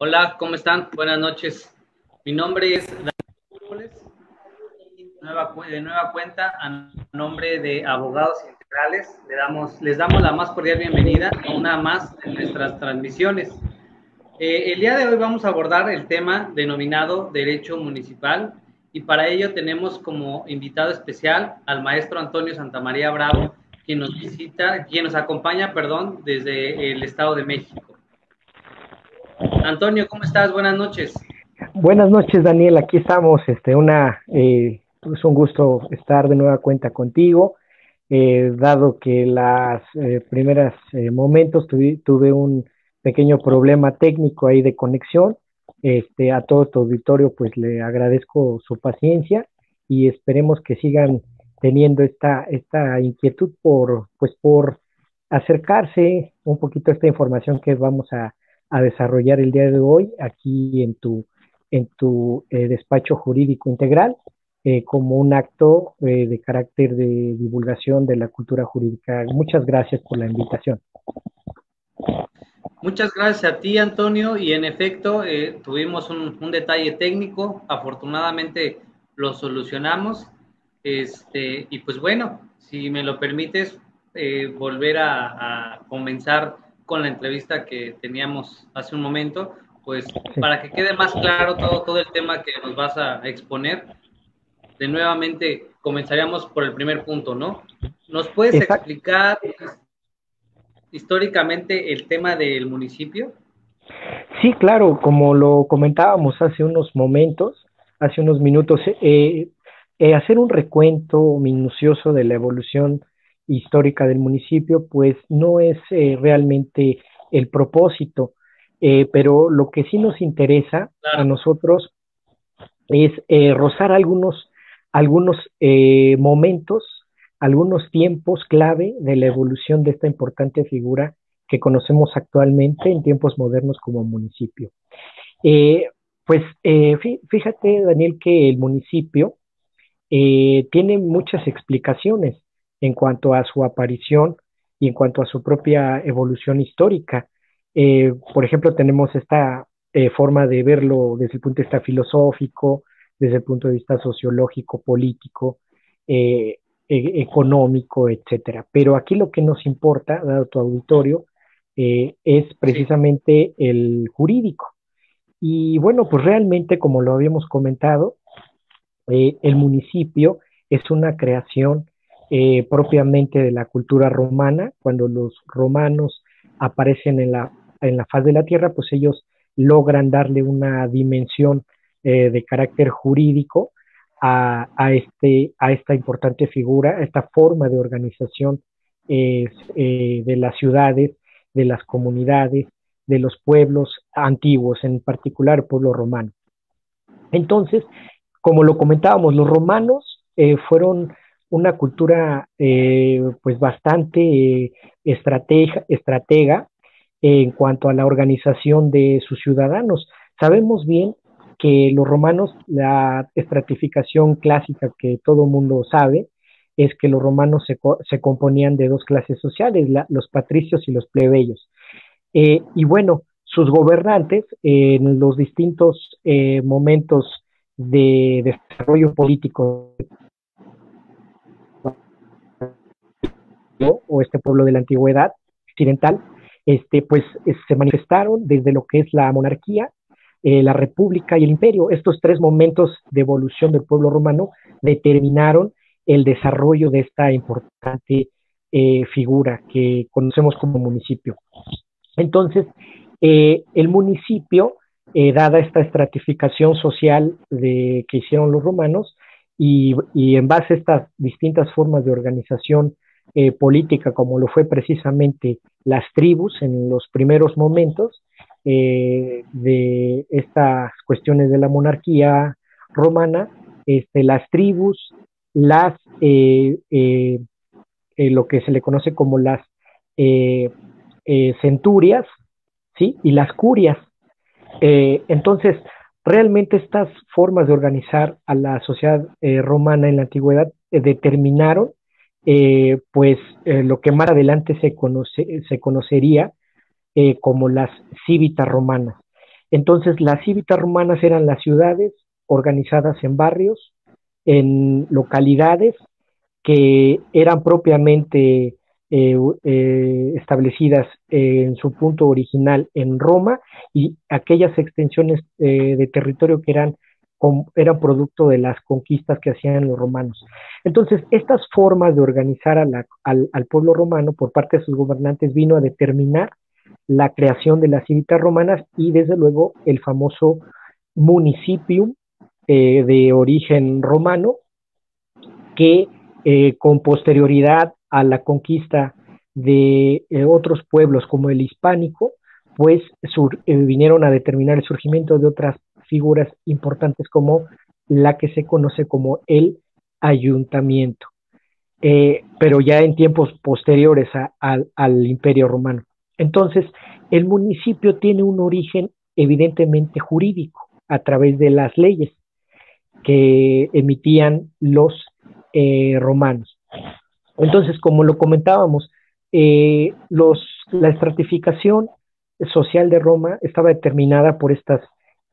Hola, ¿cómo están? Buenas noches. Mi nombre es Daniel nueva, de nueva cuenta a nombre de Abogados Integrales. Le damos, les damos la más cordial bienvenida a una más de nuestras transmisiones. Eh, el día de hoy vamos a abordar el tema denominado Derecho Municipal y para ello tenemos como invitado especial al maestro Antonio Santamaría Bravo, quien nos visita, quien nos acompaña, perdón, desde el Estado de México. Antonio, ¿cómo estás? Buenas noches. Buenas noches, Daniel. Aquí estamos. Este, una, eh, es un gusto estar de nueva cuenta contigo. Eh, dado que las eh, primeras eh, momentos tuve, un pequeño problema técnico ahí de conexión, este, a todo tu auditorio pues le agradezco su paciencia y esperemos que sigan teniendo esta, esta inquietud por, pues por acercarse un poquito a esta información que vamos a, a desarrollar el día de hoy aquí en tu, en tu eh, despacho jurídico integral eh, como un acto eh, de carácter de divulgación de la cultura jurídica. Muchas gracias por la invitación. Muchas gracias a ti, Antonio, y en efecto tuvimos un, un, detalle técnico, afortunadamente lo solucionamos, este, y pues bueno, si me lo permites, volver a, a comenzar con la entrevista que teníamos hace un momento, pues para que quede más claro todo, todo el tema que nos vas a exponer, de nuevamente comenzaríamos por el primer punto, ¿no? ¿Nos puedes explicar históricamente el tema del municipio? Sí, claro, como lo comentábamos hace unos momentos, hace unos minutos, eh, eh, hacer un recuento minucioso de la evolución histórica del municipio, pues no es eh, realmente el propósito, eh, pero lo que sí nos interesa a nosotros es eh, rozar algunos, algunos momentos, algunos tiempos clave de la evolución de esta importante figura que conocemos actualmente en tiempos modernos como municipio. pues fíjate, Daniel, que el municipio tiene muchas explicaciones en cuanto a su aparición y en cuanto a su propia evolución histórica. Eh, por ejemplo, tenemos esta eh, forma de verlo desde el punto de vista filosófico, desde el punto de vista sociológico, político, eh, e económico, etcétera. Pero aquí lo que nos importa, dado tu auditorio, es precisamente el jurídico. Y bueno, pues realmente, como lo habíamos comentado, el municipio es una creación eh, propiamente de la cultura romana. Cuando los romanos aparecen en la, en la faz de la tierra, pues ellos logran darle una dimensión eh, de carácter jurídico a, a, este, a esta importante figura, a esta forma de organización eh, de las ciudades, de las comunidades, de los pueblos antiguos, en particular el pueblo romano. Entonces, como lo comentábamos, los romanos fueron una cultura eh, pues bastante eh, estratega, en cuanto a la organización de sus ciudadanos. Sabemos bien que los romanos, la estratificación clásica que todo mundo sabe, es que los romanos se, componían de dos clases sociales, los patricios y los plebeyos. Eh, y bueno, sus gobernantes en los distintos momentos de desarrollo político o este pueblo de la antigüedad occidental, este, pues se manifestaron desde lo que es la monarquía, eh, la república y el imperio. Estos tres momentos de evolución del pueblo romano determinaron el desarrollo de esta importante eh, figura que conocemos como municipio. Entonces, eh, el municipio, dada esta estratificación social que hicieron los romanos, y, y, en base a estas distintas formas de organización eh, política como lo fue precisamente las tribus en los primeros momentos eh, de estas cuestiones de la monarquía romana, este, las tribus, las eh, lo que se le conoce como las centurias, ¿sí? y las curias. entonces, realmente estas formas de organizar a la sociedad romana en la antigüedad determinaron eh, pues eh, lo que más adelante se, conoce, se conocería eh, como las cívitas romanas. Entonces, las cívitas romanas eran las ciudades organizadas en barrios, en localidades que eran propiamente establecidas en su punto original en Roma y aquellas extensiones de territorio que eran, eran producto de las conquistas que hacían los romanos. Entonces, estas formas de organizar al, pueblo romano por parte de sus gobernantes vino a determinar la creación de las civitas romanas y desde luego el famoso municipium de origen romano que con posterioridad a la conquista de eh, otros pueblos como el hispánico, pues eh, vinieron a determinar el surgimiento de otras figuras importantes como la que se conoce como el ayuntamiento, eh, pero ya en tiempos posteriores al imperio romano. Entonces, el municipio tiene un origen evidentemente jurídico a través de las leyes que emitían los romanos. Entonces, como lo comentábamos, eh, la estratificación social de Roma estaba determinada por estas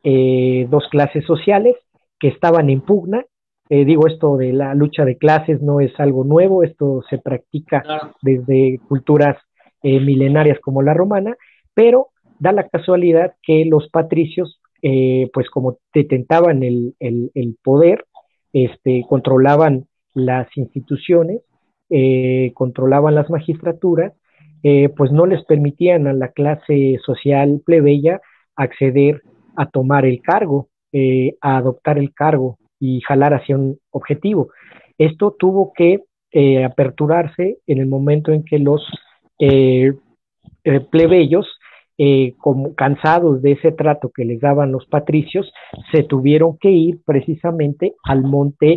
eh, dos clases sociales que estaban en pugna. Eh, digo, esto de la lucha de clases no es algo nuevo, esto se practica desde culturas milenarias como la romana, pero da la casualidad que los patricios, pues como detentaban el, el poder, este, controlaban las instituciones, eh, controlaban las magistraturas, eh, pues no les permitían a la clase social plebeya acceder a tomar el cargo, eh, a adoptar el cargo y jalar hacia un objetivo. Esto tuvo que aperturarse en el momento en que los plebeyos, como cansados de ese trato que les daban los patricios, se tuvieron que ir precisamente al monte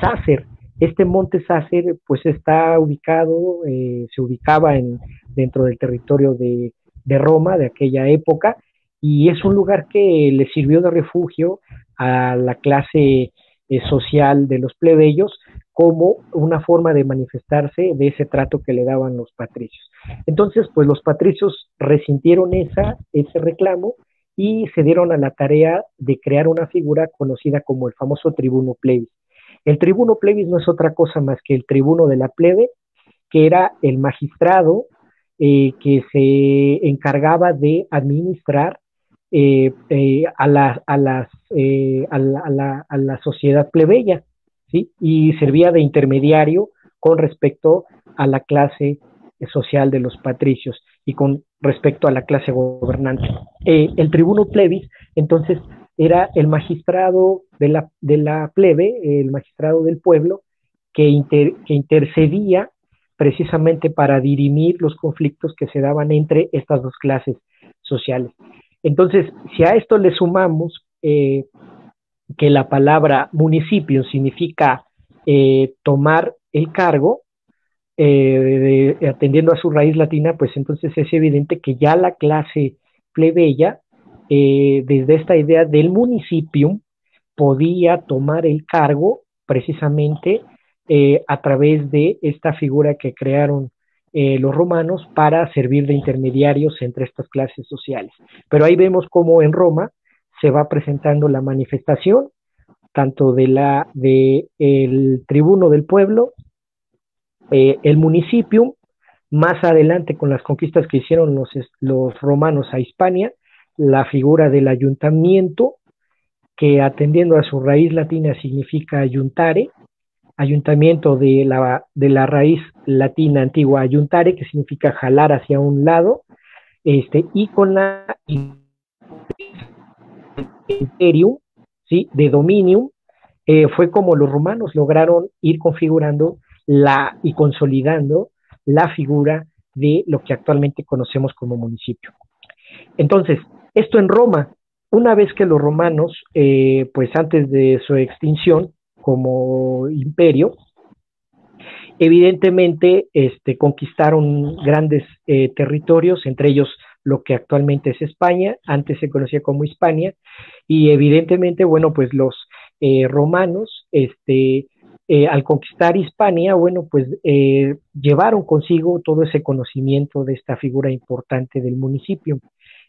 Sácer, este monte Sácer pues está ubicado, eh, se ubicaba en, dentro del territorio de, Roma de aquella época y es un lugar que le sirvió de refugio a la clase eh, social de los plebeyos como una forma de manifestarse de ese trato que le daban los patricios. Entonces, pues los patricios resintieron esa, ese reclamo y se dieron a la tarea de crear una figura conocida como el famoso tribuno plebis. El tribuno plebis no es otra cosa más que el tribuno de la plebe, que era el magistrado eh, que se encargaba de administrar eh, eh, a, la, a, las, a, la, a, la, sociedad plebeya, ¿sí? y servía de intermediario con respecto a la clase social de los patricios y con respecto a la clase gobernante. el tribuno plebis, entonces, era el magistrado de la, de la plebe, el magistrado del pueblo, que, que intercedía precisamente para dirimir los conflictos que se daban entre estas dos clases sociales. Entonces, si a esto le sumamos eh, que la palabra municipio significa eh, tomar el cargo, eh, atendiendo a su raíz latina, pues entonces es evidente que ya la clase plebeya eh, desde esta idea del municipio podía tomar el cargo precisamente a través de esta figura que crearon eh, los romanos para servir de intermediarios entre estas clases sociales. Pero ahí vemos cómo en Roma se va presentando la manifestación tanto de la de el tribuno del pueblo, el municipio, más adelante con las conquistas que hicieron los, los romanos a Hispania, la figura del ayuntamiento, que atendiendo a su raíz latina significa ayuntare, ayuntamiento de la, de la raíz latina antigua ayuntare, que significa jalar hacia un lado, este, y con la imperium, ¿sí? de dominium, eh, fue como los romanos lograron ir configurando la, y consolidando la figura de lo que actualmente conocemos como municipio. Entonces, esto en Roma, una vez que los romanos, eh, pues antes de su extinción como imperio, evidentemente este, conquistaron grandes eh, territorios, entre ellos lo que actualmente es España, antes se conocía como Hispania, y evidentemente, bueno, pues los eh, romanos, este, al conquistar Hispania, bueno, pues llevaron consigo todo ese conocimiento de esta figura importante del municipio.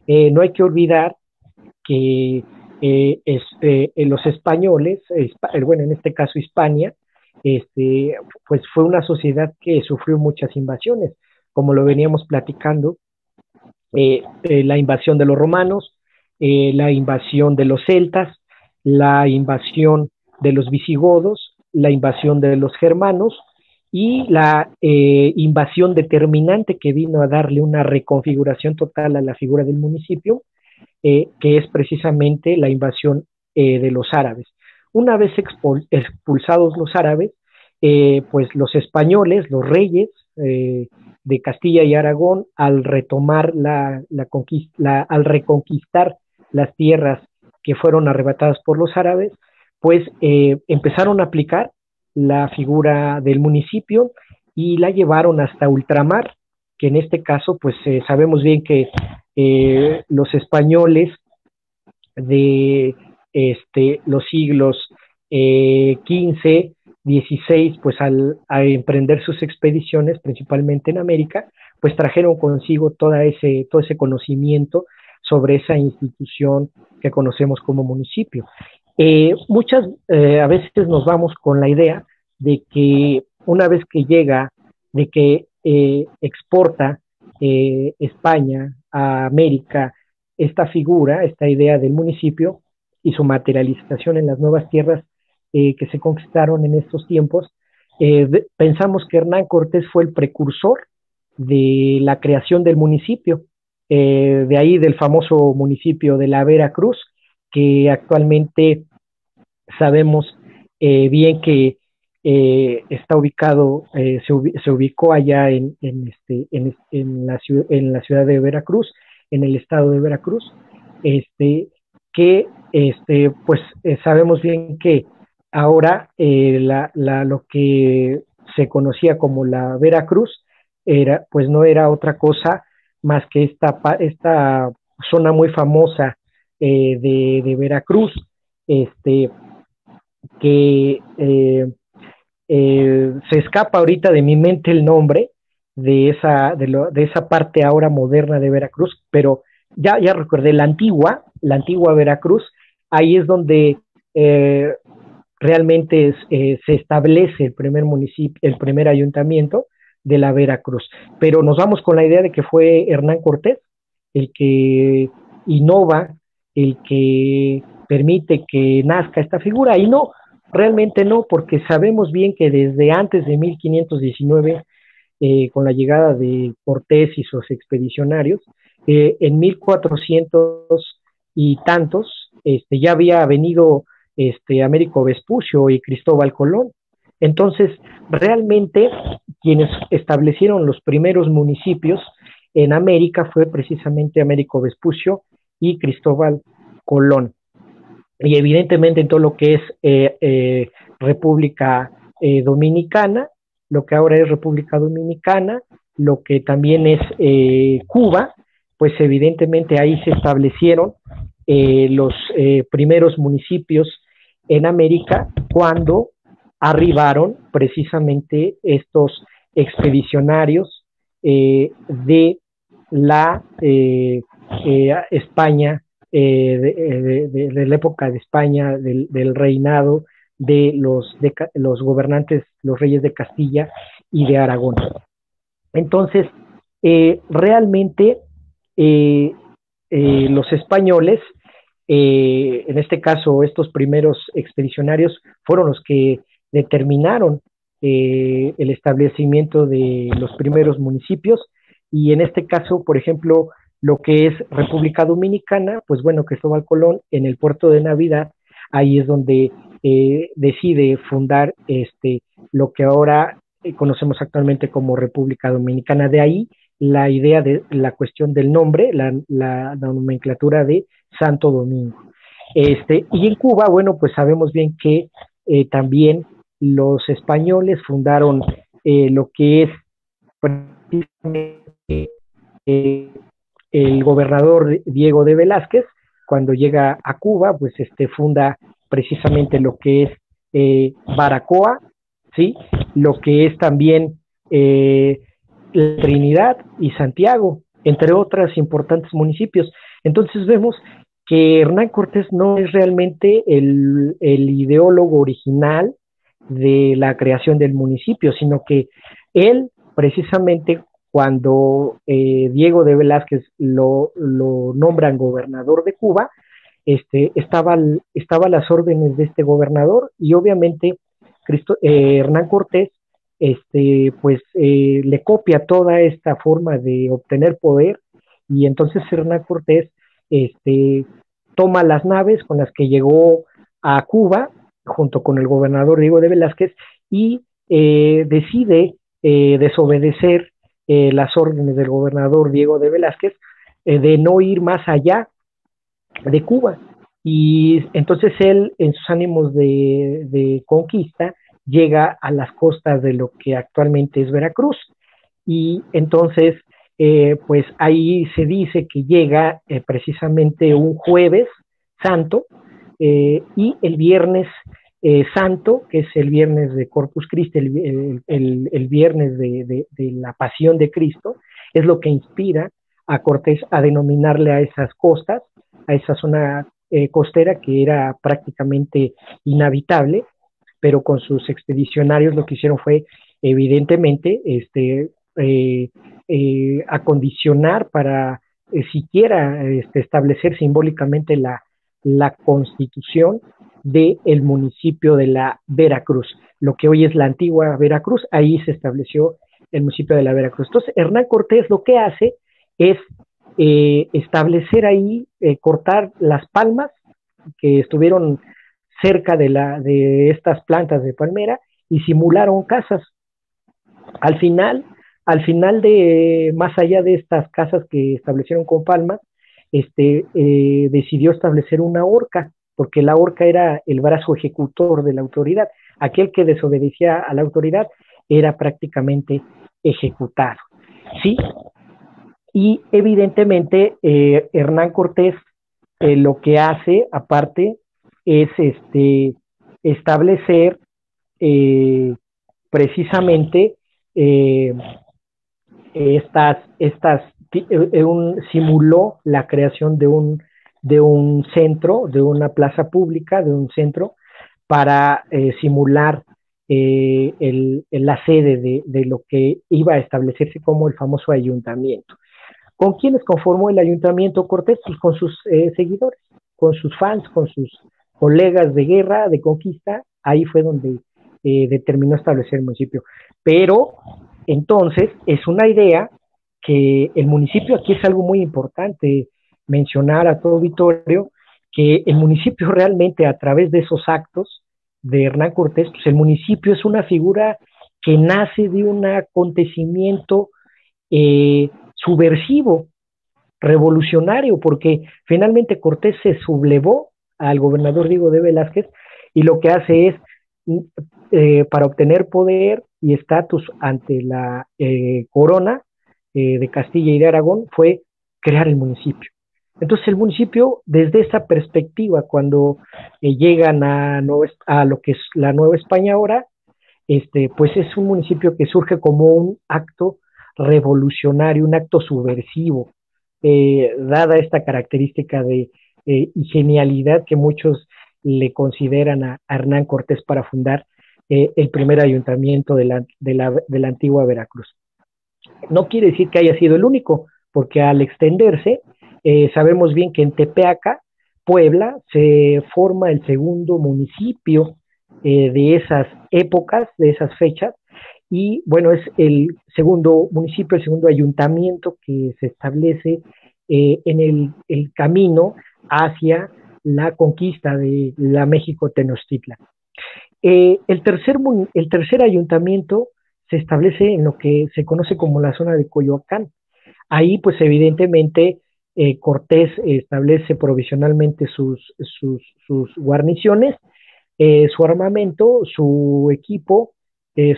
Eh, no hay que olvidar que este, los españoles, bueno, en este caso Hispania, este, pues fue una sociedad que sufrió muchas invasiones, como lo veníamos platicando, la invasión de los romanos, la invasión de los celtas, la invasión de los visigodos, la invasión de los germanos y la eh, invasión determinante que vino a darle una reconfiguración total a la figura del municipio, eh, que es precisamente la invasión eh, de los árabes. Una vez expulsados los árabes, pues los españoles, los reyes de Castilla y Aragón, al retomar la, conquista, al reconquistar las tierras que fueron arrebatadas por los árabes, pues empezaron a aplicar la figura del municipio y la llevaron hasta ultramar, que en este caso, pues eh, sabemos bien que eh, los españoles de este, los siglos eh, 15, 16, pues al emprender sus expediciones, principalmente en América, pues trajeron consigo toda ese, todo ese conocimiento sobre esa institución que conocemos como municipio. Eh, muchas, a veces nos vamos con la idea de que una vez que llega, de que eh, exporta eh, España a América esta figura, esta idea del municipio y su materialización en las nuevas tierras eh, que se conquistaron en estos tiempos, pensamos que Hernán Cortés fue el precursor de la creación del municipio, de ahí del famoso municipio de la Veracruz, que actualmente sabemos bien que eh, está ubicado, eh, se, ubicó allá en, este, en, la, en la ciudad de Veracruz, en el estado de Veracruz, este, que este, pues eh, sabemos bien que ahora la, la, lo que se conocía como la Veracruz era, pues no era otra cosa más que esta, esta zona muy famosa de, de, Veracruz, este, que eh, se escapa ahorita de mi mente el nombre de esa, de, esa parte ahora moderna de Veracruz, pero ya, ya recordé la antigua, la antigua Veracruz, ahí es donde eh, realmente eh, se establece el primer municipio, el primer ayuntamiento de la Veracruz. Pero nos vamos con la idea de que fue Hernán Cortés el que innova, el que permite que nazca esta figura, y no, Realmente no, porque sabemos bien que desde antes de 1519, eh, con la llegada de Cortés y sus expedicionarios, eh, en 1400 y tantos, este, ya había venido este, Américo Vespucio y Cristóbal Colón. Entonces, realmente quienes establecieron los primeros municipios en América fue precisamente Américo Vespucio y Cristóbal Colón y evidentemente en todo lo que es eh, eh, República eh, Dominicana, lo que ahora es República Dominicana, lo que también es Cuba, pues evidentemente ahí se establecieron los primeros municipios en América cuando arribaron precisamente estos expedicionarios de la España eh, eh, de, la época de España, del, reinado de los, los gobernantes, los reyes de Castilla y de Aragón. Entonces, eh, realmente los españoles, en este caso estos primeros expedicionarios, fueron los que determinaron el establecimiento de los primeros municipios y en este caso, por ejemplo, lo que es República Dominicana, pues bueno, Cristóbal Colón en el puerto de Navidad, ahí es donde eh, decide fundar este, lo que ahora eh, conocemos actualmente como República Dominicana. De ahí la idea de la cuestión del nombre, la, nomenclatura de Santo Domingo. Este, y en Cuba, bueno, pues sabemos bien que eh, también los españoles fundaron lo que es el gobernador Diego de Velázquez, cuando llega a Cuba, pues este funda precisamente lo que es eh, Baracoa, ¿sí? Lo que es también eh, Trinidad y Santiago, entre otros importantes municipios. Entonces vemos que Hernán Cortés no es realmente el, ideólogo original de la creación del municipio, sino que él precisamente cuando eh, Diego de Velázquez lo, lo, nombran gobernador de Cuba, este, estaba, estaba las órdenes de este gobernador y obviamente Cristo, eh, Hernán Cortés este, pues eh, le copia toda esta forma de obtener poder y entonces Hernán Cortés este, toma las naves con las que llegó a Cuba junto con el gobernador Diego de Velázquez y eh, decide eh, las órdenes del gobernador Diego de Velázquez de no ir más allá de Cuba. Y entonces él, en sus ánimos de, conquista, llega a las costas de lo que actualmente es Veracruz. Y entonces, eh, pues ahí se dice que llega eh, precisamente un jueves santo eh, y el viernes santo, que es el viernes de Corpus Christi, el, viernes de, de, la pasión de Cristo, es lo que inspira a Cortés a denominarle a esas costas, a esa zona costera que era prácticamente inhabitable, pero con sus expedicionarios lo que hicieron fue, evidentemente, este, eh, eh, acondicionar para eh, siquiera este, establecer simbólicamente la, la constitución del el municipio de la Veracruz, lo que hoy es la antigua Veracruz, ahí se estableció el municipio de la Veracruz. Entonces, Hernán Cortés lo que hace es establecer ahí, cortar las palmas que estuvieron cerca de, la, de estas plantas de palmera y simularon casas. Al final, al final de, más allá de estas casas que establecieron con palmas, este, eh, decidió establecer una horca, porque la horca era el brazo ejecutor de la autoridad. Aquel que desobedecía a la autoridad era prácticamente ejecutado. ¿Sí? Y evidentemente eh, Hernán Cortés eh, lo que hace, aparte, es este, establecer eh, precisamente estas, estas simuló la creación de un, de un centro, de una plaza pública, de un centro, para simular el, la sede de, de, lo que iba a establecerse como el famoso ayuntamiento. ¿Con quiénes conformó el ayuntamiento Cortés? pues con sus seguidores, con sus fans, con sus colegas de guerra, de conquista, ahí fue donde eh, determinó establecer el municipio. Pero entonces es una idea que el municipio, aquí es algo muy importante mencionar a todo Vitorio, que el municipio realmente a través de esos actos de Hernán Cortés, pues el municipio es una figura que nace de un acontecimiento eh, subversivo, revolucionario, porque finalmente Cortés se sublevó al gobernador Diego de Velázquez y lo que hace es, eh, para obtener poder y estatus ante la eh, corona eh, de Castilla y de Aragón, fue crear el municipio. Entonces el municipio, desde esa perspectiva, cuando llegan a, a lo que es la Nueva España ahora, este, pues es un municipio que surge como un acto revolucionario, un acto subversivo, dada esta característica de eh, genialidad que muchos le consideran a, Hernán Cortés para fundar eh, el primer ayuntamiento de la, de, la, de la antigua Veracruz. No quiere decir que haya sido el único, porque al extenderse, eh, sabemos bien que en Tepeaca, Puebla, se forma el segundo municipio de esas épocas, de esas fechas, y bueno, es el segundo municipio, el segundo ayuntamiento que se establece en el, camino hacia la conquista de la México Tenochtitlan. Eh, el, tercer, el tercer ayuntamiento se establece en lo que se conoce como la zona de Coyoacán. Ahí, pues evidentemente, eh, Cortés establece provisionalmente sus, sus, guarniciones, eh, su armamento, su equipo,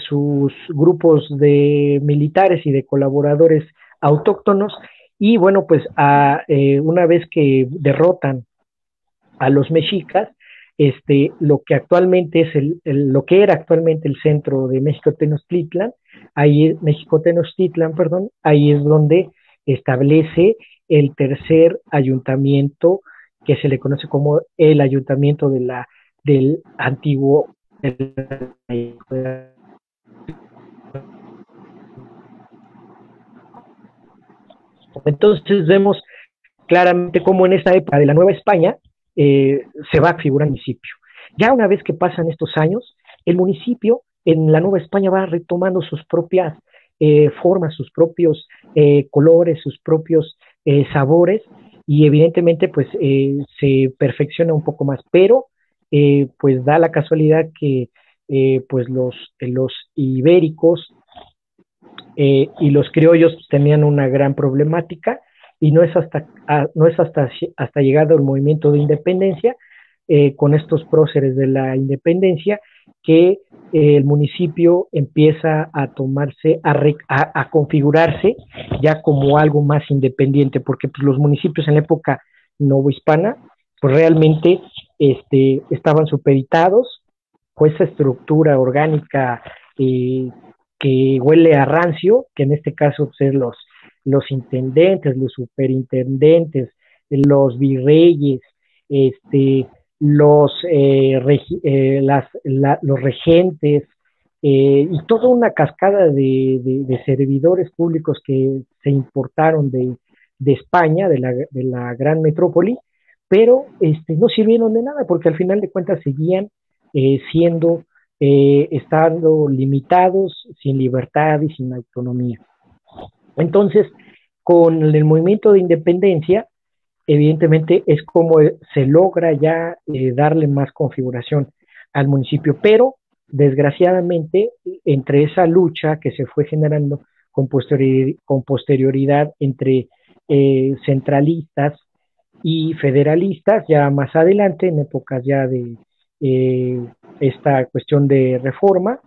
sus grupos de militares y de colaboradores autóctonos. Y bueno, pues a, eh, una vez que derrotan a los mexicas, este, lo que actualmente es el, lo que era actualmente el centro de México Tenochtitlan, ahí México Tenochtitlan, perdón, ahí es donde establece el tercer ayuntamiento que se le conoce como el ayuntamiento de la, del antiguo entonces vemos claramente cómo en esta época de la Nueva España eh, se va a figurar el municipio. Ya una vez que pasan estos años, el municipio en la Nueva España va retomando sus propias eh, formas, sus propios eh, colores, sus propios sabores y evidentemente pues se perfecciona un poco más, pero pues da la casualidad que pues los, los ibéricos y los criollos tenían una gran problemática y no es hasta, ah, no es hasta, hasta llegado el movimiento de independencia, eh, con estos próceres de la independencia, que eh, el municipio empieza a tomarse, a, configurarse ya como algo más independiente, porque pues, los municipios en la época novohispana, pues realmente este, estaban supeditados con esa estructura orgánica eh, que huele a rancio, que en este caso pues, es los, los intendentes, los superintendentes, los virreyes, este, los, eh, eh, las, los regentes eh, y toda una cascada de, servidores públicos que se importaron de, España, de la, gran metrópoli, pero este, no sirvieron de nada porque al final de cuentas seguían siendo, estando limitados, sin libertad y sin autonomía. Entonces, con el movimiento de independencia, evidentemente es como se logra ya eh, darle más configuración al municipio, pero desgraciadamente entre esa lucha que se fue generando con, posterioridad, entre eh, centralistas y federalistas, ya más adelante, en épocas ya de eh, esta cuestión de reforma,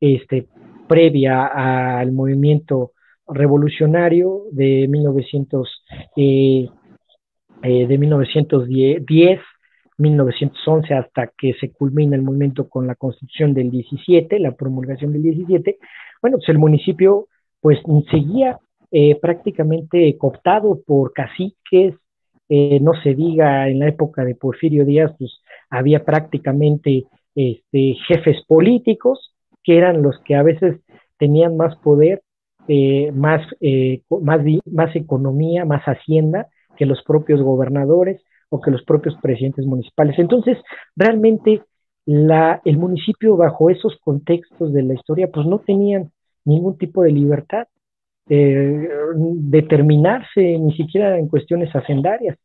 este, previa al movimiento revolucionario de 1900, eh, eh, de 1910, 1911 hasta que se culmina el movimiento con la constitución del 17, la promulgación del 17, bueno, pues el municipio pues seguía eh, prácticamente cooptado por caciques, no se diga en la época de Porfirio Díaz, pues había prácticamente este, jefes políticos que eran los que a veces tenían más poder eh, más, eh, más, más economía, más hacienda que los propios gobernadores o que los propios presidentes municipales. Entonces, realmente el municipio bajo esos contextos de la historia, pues no tenían ningún tipo de libertad eh, determinarse ni siquiera en cuestiones hacendarias.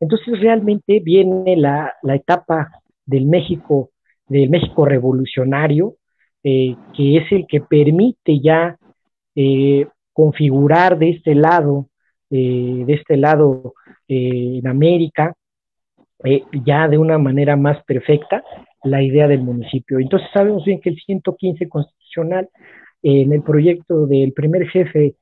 Entonces realmente viene la, la etapa del México, del México revolucionario, eh, que es el que permite ya eh, configurar de este lado, eh, de este lado eh, en América, ya de una manera más perfecta la idea del municipio. Entonces sabemos bien que el 115 constitucional, en el proyecto del primer jefe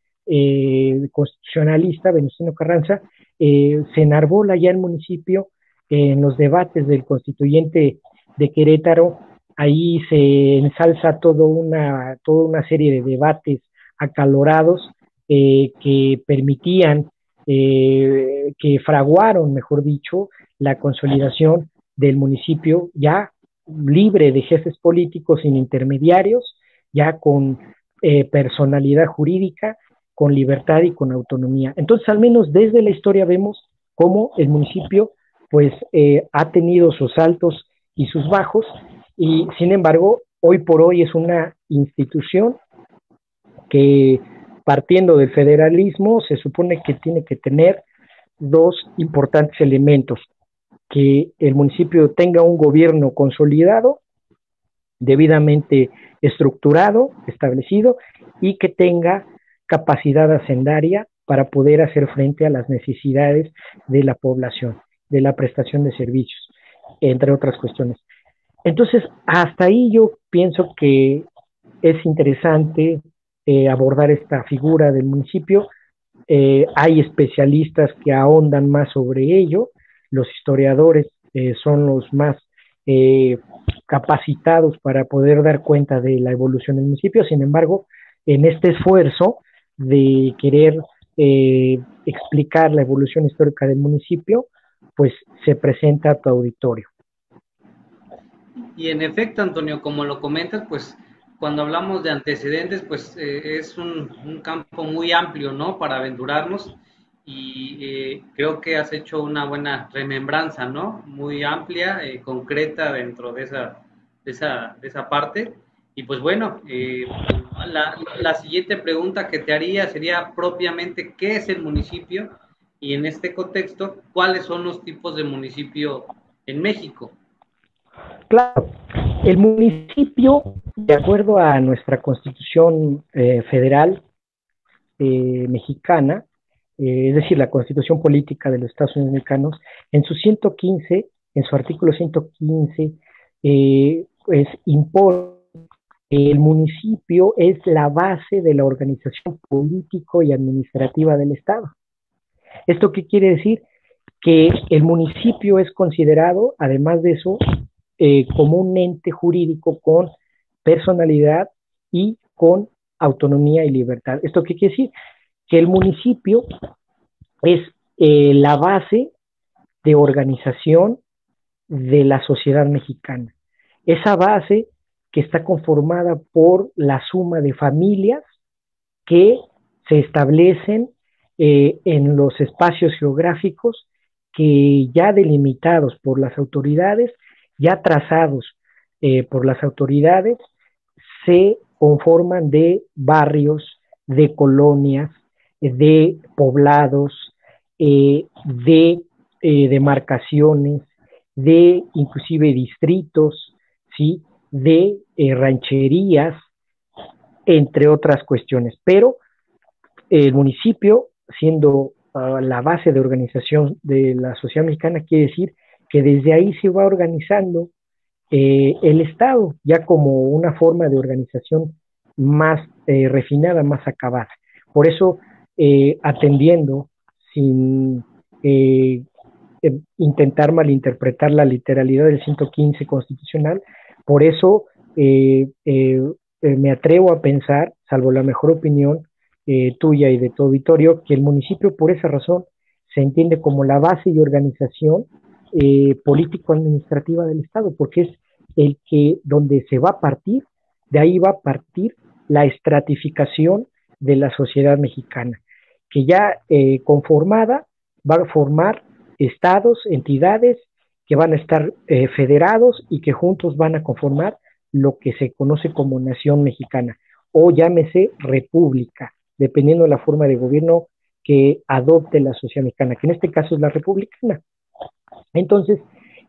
constitucionalista, Venustiano Carranza, se enarbola ya el municipio en los debates del constituyente de Querétaro, ahí se ensalza todo una, toda una serie de debates acalorados eh, que permitían, eh, que fraguaron, mejor dicho, la consolidación del municipio ya libre de jefes políticos sin intermediarios, ya con eh, personalidad jurídica, con libertad y con autonomía. Entonces, al menos desde la historia vemos cómo el municipio pues ha tenido sus altos y sus bajos y sin embargo hoy por hoy es una institución que partiendo del federalismo se supone que tiene que tener dos importantes elementos, que el municipio tenga un gobierno consolidado, debidamente estructurado, establecido, y que tenga capacidad hacendaria para poder hacer frente a las necesidades de la población, de la prestación de servicios, entre otras cuestiones. Entonces, hasta ahí yo pienso que es interesante eh, abordar esta figura del municipio. Eh, hay especialistas que ahondan más sobre ello, los historiadores eh, son los más capacitados para poder dar cuenta de la evolución del municipio, sin embargo, en este esfuerzo de querer explicar la evolución histórica del municipio, pues se presenta a tu auditorio. Y en efecto, Antonio, como lo comentas, pues cuando hablamos de antecedentes, pues eh, es un, campo muy amplio, ¿no? Para aventurarnos y eh, creo que has hecho una buena remembranza, ¿no? Muy amplia, eh, concreta dentro de esa, de esa, esa parte. Y pues bueno, la, la, siguiente pregunta que te haría sería propiamente, ¿qué es el municipio? Y en este contexto, ¿cuáles son los tipos de municipio en México? Claro, el municipio, de acuerdo a nuestra constitución eh, federal eh, mexicana, eh, es decir, la constitución política de los Estados Unidos mexicanos, en su 115, en su artículo 115, pues impone el municipio es la base de la organización político y administrativa del Estado. ¿Esto qué quiere decir? Que el municipio es considerado, además de eso, eh, como un ente jurídico con personalidad y con autonomía y libertad. ¿Esto qué quiere decir? Que el municipio es eh, la base de organización de la sociedad mexicana. Esa base que está conformada por la suma de familias que se establecen eh, en los espacios geográficos que ya delimitados por las autoridades ya trazados eh, por las autoridades, se conforman de barrios, de colonias, de poblados, eh, de eh, demarcaciones, de inclusive distritos, ¿sí? de rancherías, entre otras cuestiones. Pero el municipio, siendo ah, la base de organización de la sociedad mexicana, quiere decir que desde ahí se va organizando eh, el Estado, ya como una forma de organización más eh, refinada, más acabada. Por eso, eh, atendiendo, sin intentar malinterpretar la literalidad del 115 constitucional, por eso me atrevo a pensar, salvo la mejor opinión tuya y de tu auditorio, que el municipio por esa razón se entiende como la base y organización eh, político-administrativa del Estado, porque es el que donde se va a partir, de ahí va a partir la estratificación de la sociedad mexicana, que ya eh, conformada va a formar estados, entidades que van a estar eh, federados y que juntos van a conformar lo que se conoce como nación mexicana o llámese república, dependiendo de la forma de gobierno que adopte la sociedad mexicana, que en este caso es la republicana. Entonces,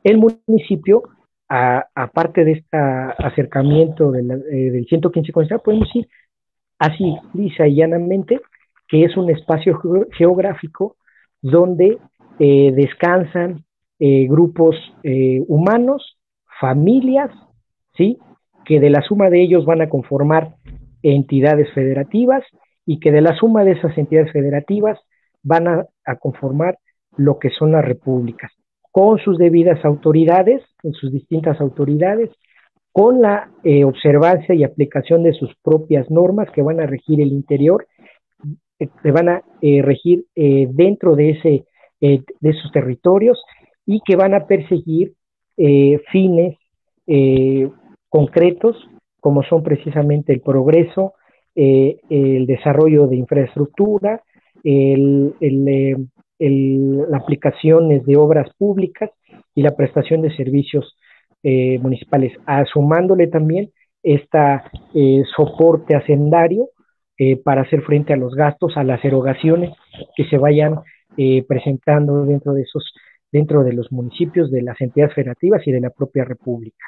el municipio, aparte de este acercamiento eh, del 115 constitucional, podemos decir así, lisa y llanamente, que es un espacio geográfico donde eh, descansan eh, grupos humanos, familias, ¿sí? que de la suma de ellos van a conformar entidades federativas y que de la suma de esas entidades federativas van a conformar lo que son las repúblicas con sus debidas autoridades, en sus distintas autoridades, con la eh, observancia y aplicación de sus propias normas que van a regir el interior, eh, que van a eh, regir dentro de, ese, de esos territorios y que van a perseguir fines concretos como son precisamente el progreso, el desarrollo de infraestructura, el, el, la aplicación de obras públicas y la prestación de servicios eh, municipales, asumándole también este soporte hacendario eh, para hacer frente a los gastos, a las erogaciones que se vayan presentando dentro de esos, dentro de los municipios, de las entidades federativas y de la propia república.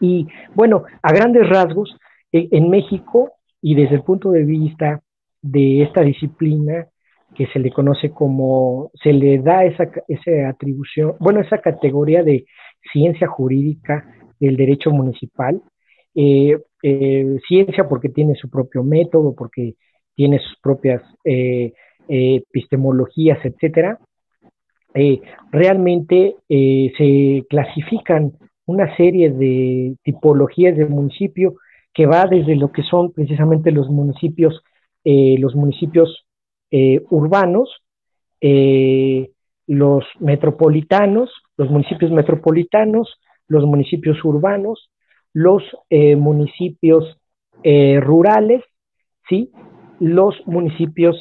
Y bueno, a grandes rasgos, en México y desde el punto de vista de esta disciplina, que se le conoce como, se le da esa, esa atribución, bueno, esa categoría de ciencia jurídica del derecho municipal. Eh, eh, ciencia porque tiene su propio método, porque tiene sus propias eh, epistemologías, etcétera. realmente se clasifican una serie de tipologías de municipio que va desde lo que son precisamente los municipios, los municipios eh, urbanos, eh, los metropolitanos, los municipios metropolitanos, los municipios urbanos, los eh, municipios rurales, ¿sí? los municipios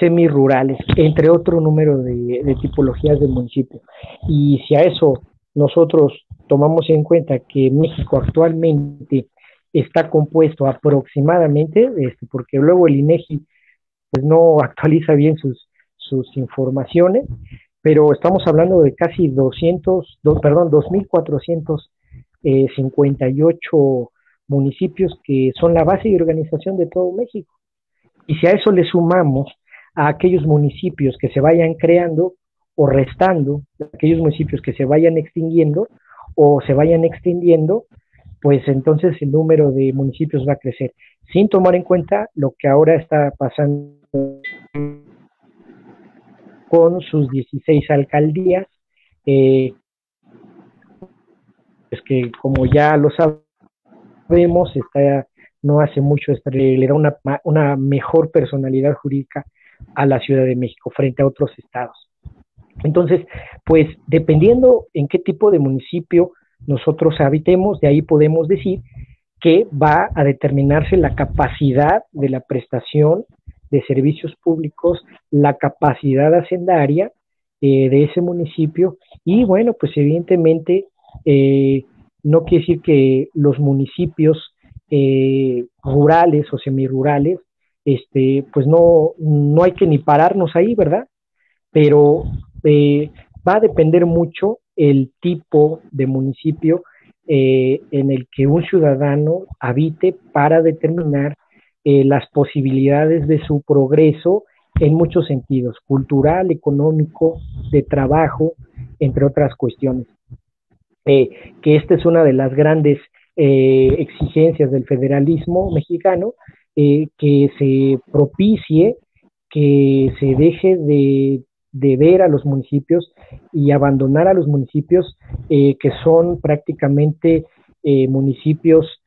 semirurales, entre otro número de, tipologías de municipios. Y si a eso nosotros tomamos en cuenta que México actualmente está compuesto aproximadamente, este, porque luego el INEGI pues no actualiza bien sus, sus informaciones, pero estamos hablando de casi 200, perdón, 2.458 eh, municipios que son la base y organización de todo México. Y si a eso le sumamos a aquellos municipios que se vayan creando o restando, aquellos municipios que se vayan extinguiendo o se vayan extendiendo, pues entonces el número de municipios va a crecer, sin tomar en cuenta lo que ahora está pasando con sus 16 alcaldías, eh, es que como ya lo sabemos, está, no hace mucho le da una, una mejor personalidad jurídica a la Ciudad de México frente a otros estados. Entonces, pues dependiendo en qué tipo de municipio nosotros habitemos, de ahí podemos decir que va a determinarse la capacidad de la prestación de servicios públicos, la capacidad hacendaria eh, de ese municipio y bueno, pues evidentemente eh, no quiere decir que los municipios eh, rurales o semirurales, este, pues no, no hay que ni pararnos ahí, ¿verdad? Pero va a depender mucho el tipo de municipio en el que un ciudadano habite para determinar eh, las posibilidades de su progreso en muchos sentidos, cultural, económico, de trabajo, entre otras cuestiones. Eh, que esta es una de las grandes eh, exigencias del federalismo mexicano, que se propicie, que se deje de, de, ver a los municipios y abandonar a los municipios que son prácticamente municipios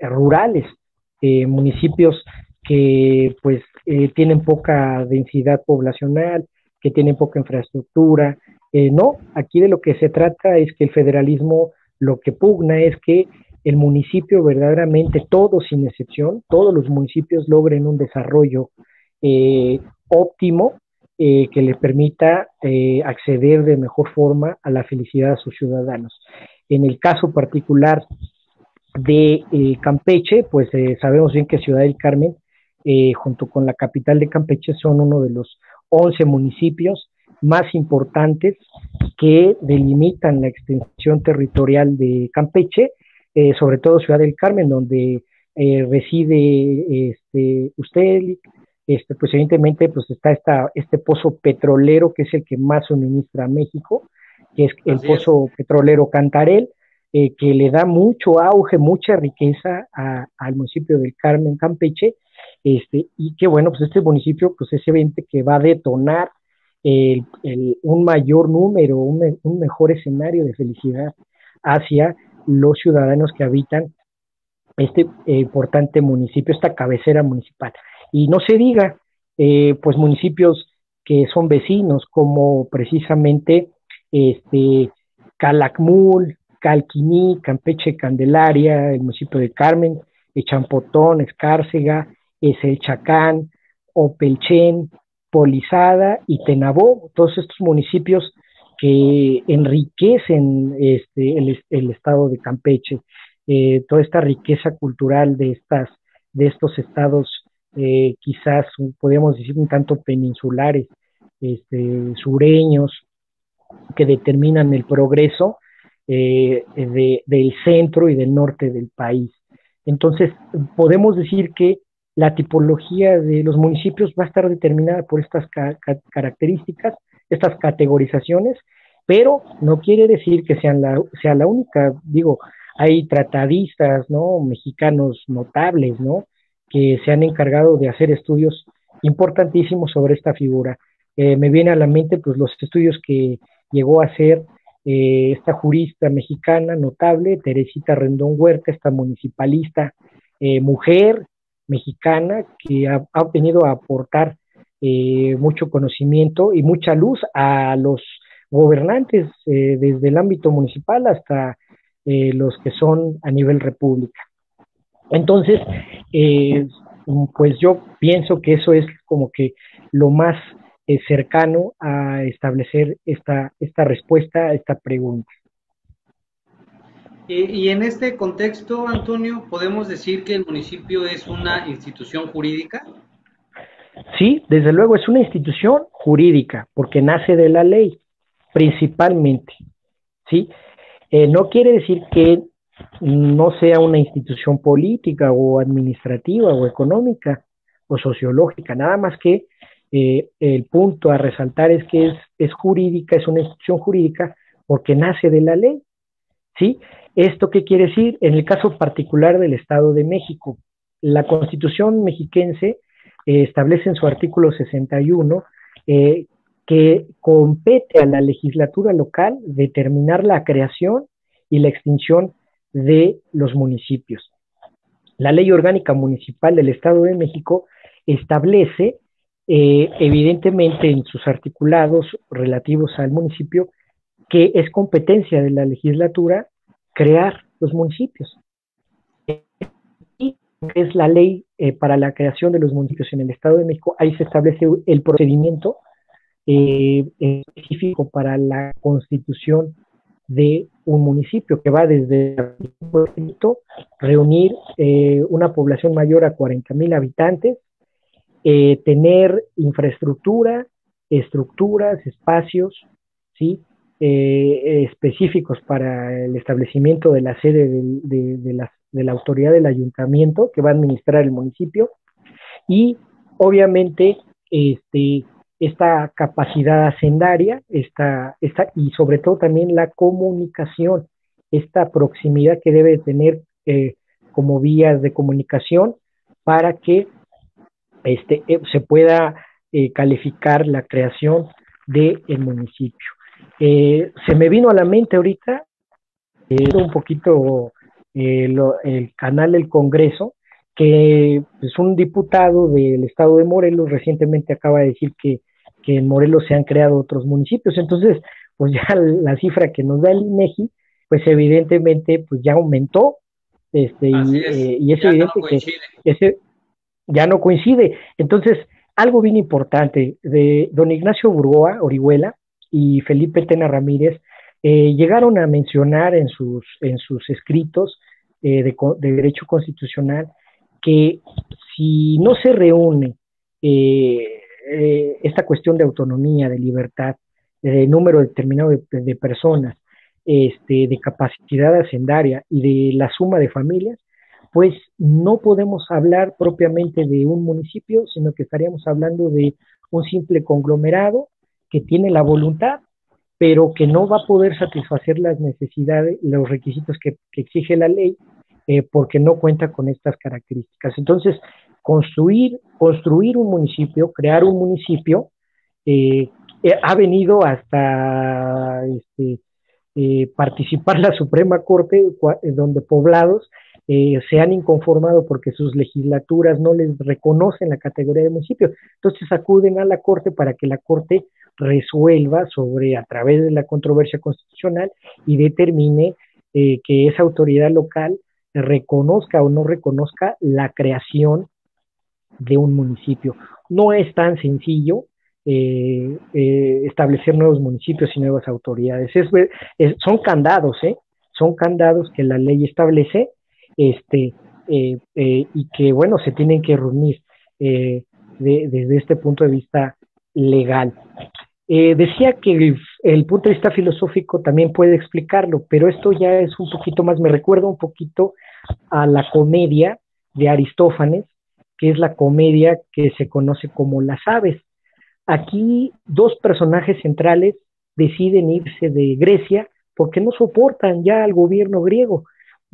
rurales, eh, municipios que pues eh, tienen poca densidad poblacional, que tienen poca infraestructura. Eh, no, aquí de lo que se trata es que el federalismo lo que pugna es que el municipio verdaderamente, todos sin excepción, todos los municipios logren un desarrollo óptimo que les permita acceder de mejor forma a la felicidad a sus ciudadanos. En el caso particular de eh, Campeche, pues eh, sabemos bien que Ciudad del Carmen, eh, junto con la capital de Campeche, son uno de los 11 municipios más importantes que delimitan la extensión territorial de Campeche, sobre todo Ciudad del Carmen, donde reside este, usted, este, pues evidentemente pues está esta, este pozo petrolero que es el que más suministra a México, que es el pozo petrolero Cantarel, eh, que le da mucho auge, mucha riqueza al municipio del Carmen, Campeche, este, y que bueno, pues este municipio pues es evidente que va a detonar un mayor número, un, mejor escenario de felicidad hacia los ciudadanos que habitan este eh, importante municipio, esta cabecera municipal. Y no se diga, eh, pues municipios que son vecinos, como precisamente este Calakmul, Calquiní, Campeche, Candelaria, el municipio de Carmen, Champotón, Escárcega, Eselchacán, Opelchen, Polizada y Tenabó, todos estos municipios que enriquecen este, el, estado de Campeche, eh, toda esta riqueza cultural de, estas, de estos estados, eh, quizás podríamos decir un tanto peninsulares, este, sureños, que determinan el progreso, eh, del centro y del norte del país. Entonces, podemos decir que la tipología de los municipios va a estar determinada por estas características, estas categorizaciones, pero no quiere decir que sean la, sea la única, digo, hay tratadistas, ¿no? Mexicanos notables, ¿no? Que se han encargado de hacer estudios importantísimos sobre esta figura. Eh, me viene a la mente, pues, los estudios que llegó a hacer eh, esta jurista mexicana notable, Teresita Rendón Huerta, esta municipalista eh, mujer mexicana que ha, venido a aportar eh, mucho conocimiento y mucha luz a los gobernantes desde el ámbito municipal hasta los que son a nivel república. Entonces, pues yo pienso que eso es como que lo más cercano a establecer esta, esta respuesta a esta pregunta. Y, en este contexto, Antonio, ¿podemos decir que el municipio es una institución jurídica? Sí, desde luego es una institución jurídica, porque nace de la ley, principalmente. ¿sí? Eh, no quiere decir que no sea una institución política o administrativa o económica o sociológica, nada más que eh, el punto a resaltar es que es, jurídica, es una institución jurídica porque nace de la ley. ¿sí? ¿Esto qué quiere decir? En el caso particular del Estado de México, la Constitución mexiquense eh, establece en su artículo 61 eh, que compete a la legislatura local determinar la creación y la extinción de los municipios. La ley orgánica municipal del Estado de México establece, eh, evidentemente en sus articulados relativos al municipio, que es competencia de la legislatura crear los municipios. Y es la ley eh, para la creación de los municipios en el Estado de México, ahí se establece el procedimiento eh, específico para la constitución de un municipio que va desde reunir eh, una población mayor a 40 mil habitantes, tener infraestructura, estructuras, espacios, ¿sí? Eh, específicos para el establecimiento de la sede de, la, autoridad del ayuntamiento que va a administrar el municipio y obviamente este, esta capacidad hacendaria esta, esta, y sobre todo también la comunicación, esta proximidad que debe tener eh, como vías de comunicación para que este, eh, se pueda calificar la creación del municipio. Eh, se me vino a la mente ahorita eh, un poquito eh, el canal del Congreso, que es pues, un diputado del estado de Morelos recientemente acaba de decir que, en Morelos se han creado otros municipios. Entonces, pues ya la cifra que nos da el INEGI, pues evidentemente pues ya aumentó, este, y, es, evidente que ese ya no coincide. Entonces, algo bien importante de don Ignacio Burgoa, Orihuela, y Felipe Tena Ramírez eh, llegaron a mencionar en sus, en sus escritos eh, de, derecho constitucional que si no se reúne eh, esta cuestión de autonomía, de libertad, de número determinado de, personas, este, de capacidad hacendaria y de la suma de familias, pues no podemos hablar propiamente de un municipio, sino que estaríamos hablando de un simple conglomerado que tiene la voluntad, pero que no va a poder satisfacer las necesidades, los requisitos que, exige la ley, eh, porque no cuenta con estas características. Entonces, construir, construir un municipio, crear un municipio, eh, eh, ha venido hasta este, participar la Suprema Corte, donde poblados se han inconformado porque sus legislaturas no les reconocen la categoría de municipio. Entonces acuden a la Corte para que la Corte resuelva sobre a través de la controversia constitucional y determine eh, que esa autoridad local reconozca o no reconozca la creación de un municipio. No es tan sencillo eh, eh, establecer nuevos municipios y nuevas autoridades. son candados, ¿eh? Son candados que la ley establece este, y que, bueno, se tienen que reunir desde este punto de vista legal. Eh, decía que el, punto de vista filosófico también puede explicarlo, pero esto ya es un poquito más, me recuerda un poquito a la comedia de Aristófanes, que es la comedia que se conoce como las aves. Aquí dos personajes centrales deciden irse de Grecia porque no soportan ya al gobierno griego,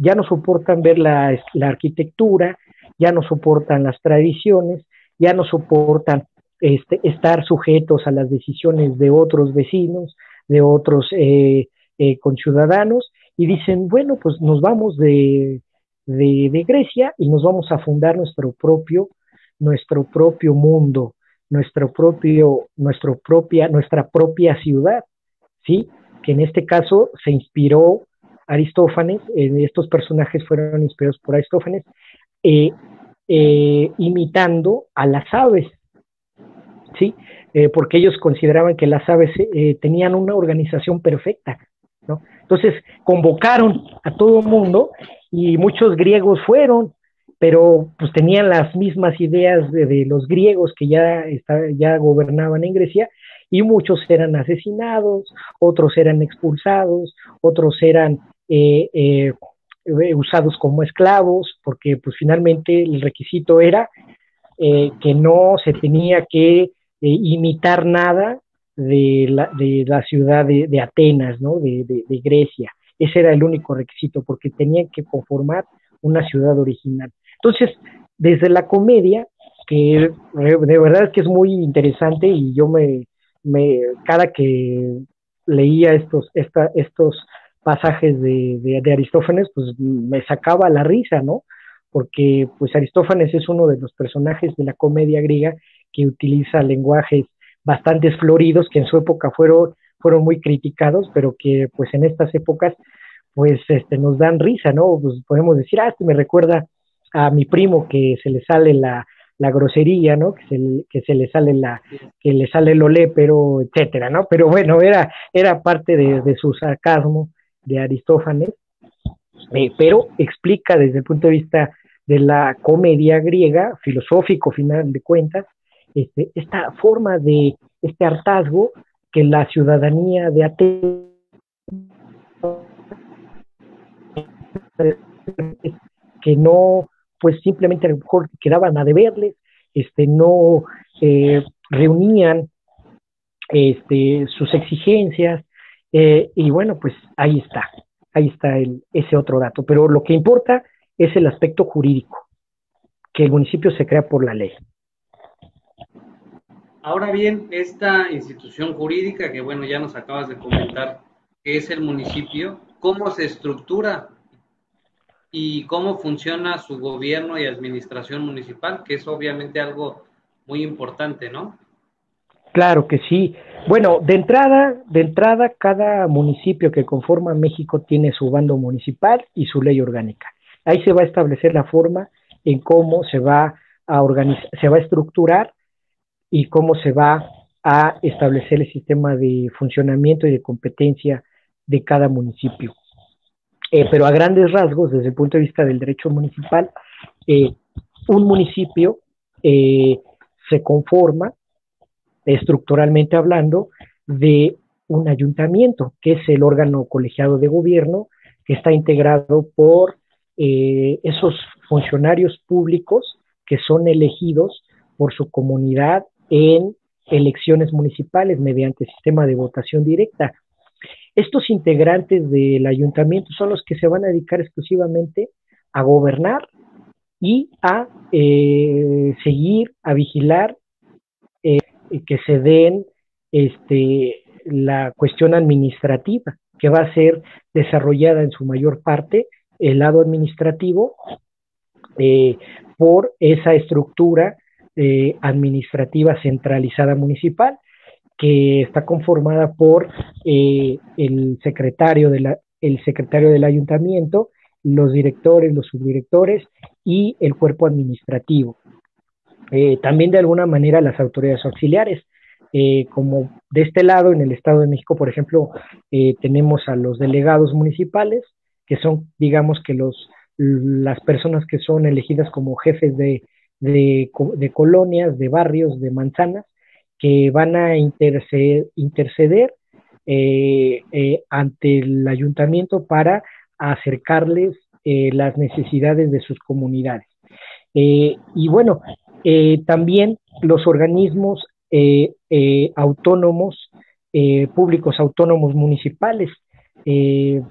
ya no soportan ver la arquitectura, ya no soportan las tradiciones, ya no soportan este, estar sujetos a las decisiones de otros vecinos, de otros eh, eh, conciudadanos, y dicen, bueno, pues nos vamos de, de, Grecia y nos vamos a fundar nuestro propio, nuestro propio mundo, nuestro propio, nuestro propia, nuestra propia ciudad, ¿sí? Que en este caso se inspiró Aristófanes, estos personajes fueron inspirados por Aristófanes, eh, eh, imitando a las aves, ¿sí? Eh, porque ellos consideraban que las aves tenían una organización perfecta, ¿no? Entonces convocaron a todo el mundo y muchos griegos fueron, pero pues tenían las mismas ideas de, los griegos que ya, ya gobernaban en Grecia y muchos eran asesinados, otros eran expulsados, otros eran eh, eh, usados como esclavos, porque pues finalmente el requisito era eh, que no se tenía que imitar nada de la, de la ciudad de, Atenas, ¿no? De, de, Grecia. Ese era el único requisito, porque tenían que conformar una ciudad original. Entonces, desde la comedia, que de verdad que es muy interesante y yo me, me cada que leía estos, esta, estos pasajes de, de, Aristófanes, pues me sacaba la risa, ¿no? Porque pues Aristófanes es uno de los personajes de la comedia griega que utiliza lenguajes bastante floridos que en su época fueron, fueron muy criticados, pero que pues en estas épocas pues este, nos dan risa, ¿no? Pues podemos decir, ah, este me recuerda a mi primo que se le sale la, la grosería, ¿no? Que se, que se le sale la, que le sale el olépero, etcétera, ¿no? Pero bueno, era, era parte de su sarcasmo de Aristófanes, eh, pero explica desde el punto de vista de la comedia griega, filosófico final de cuentas, este, esta forma de este hartazgo que la ciudadanía de Atenas que no, pues simplemente a lo mejor quedaban a deberles, este, no eh, reunían este, sus exigencias, eh, y bueno, pues ahí está, ahí está el, ese otro dato. Pero lo que importa es el aspecto jurídico, que el municipio se crea por la ley. Ahora bien, esta institución jurídica que bueno, ya nos acabas de comentar, que es el municipio, ¿cómo se estructura y cómo funciona su gobierno y administración municipal? Que es obviamente algo muy importante, ¿no? Claro que sí. Bueno, de entrada, de entrada, cada municipio que conforma México tiene su bando municipal y su ley orgánica. Ahí se va a establecer la forma en cómo se va a organizar, se va a estructurar y cómo se va a establecer el sistema de funcionamiento y de competencia de cada municipio. Eh, pero a grandes rasgos, desde el punto de vista del derecho municipal, eh, un municipio eh, se conforma estructuralmente hablando, de un ayuntamiento, que es el órgano colegiado de gobierno, que está integrado por eh, esos funcionarios públicos que son elegidos por su comunidad en elecciones municipales mediante sistema de votación directa. Estos integrantes del ayuntamiento son los que se van a dedicar exclusivamente a gobernar y a eh, seguir, a vigilar que se den este, la cuestión administrativa, que va a ser desarrollada en su mayor parte el lado administrativo eh, por esa estructura eh, administrativa centralizada municipal que está conformada por eh, el secretario de la, el secretario del ayuntamiento, los directores, los subdirectores y el cuerpo administrativo. Eh, también de alguna manera las autoridades auxiliares, eh, como de este lado, en el Estado de México, por ejemplo, eh, tenemos a los delegados municipales, que son, digamos, que los, las personas que son elegidas como jefes de, de, colonias, de barrios, de manzanas, que van a interceder, interceder ante el ayuntamiento para acercarles las necesidades de sus comunidades. y bueno, eh, también los organismos eh, eh, autónomos, públicos autónomos municipales. en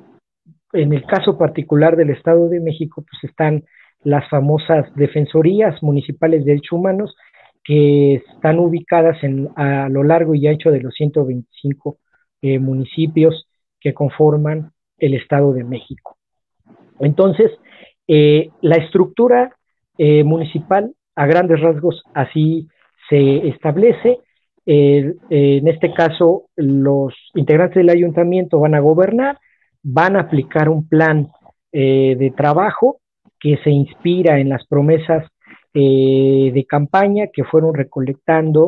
el caso particular del Estado de México, pues están las famosas defensorías municipales de derechos humanos que están ubicadas en, a lo largo y ancho de los 125 municipios que conforman el Estado de México. Entonces, la estructura municipal a grandes rasgos así se establece, en este caso los integrantes del ayuntamiento van a gobernar, van a aplicar un plan eh, de trabajo que se inspira en las promesas eh, de campaña que fueron recolectando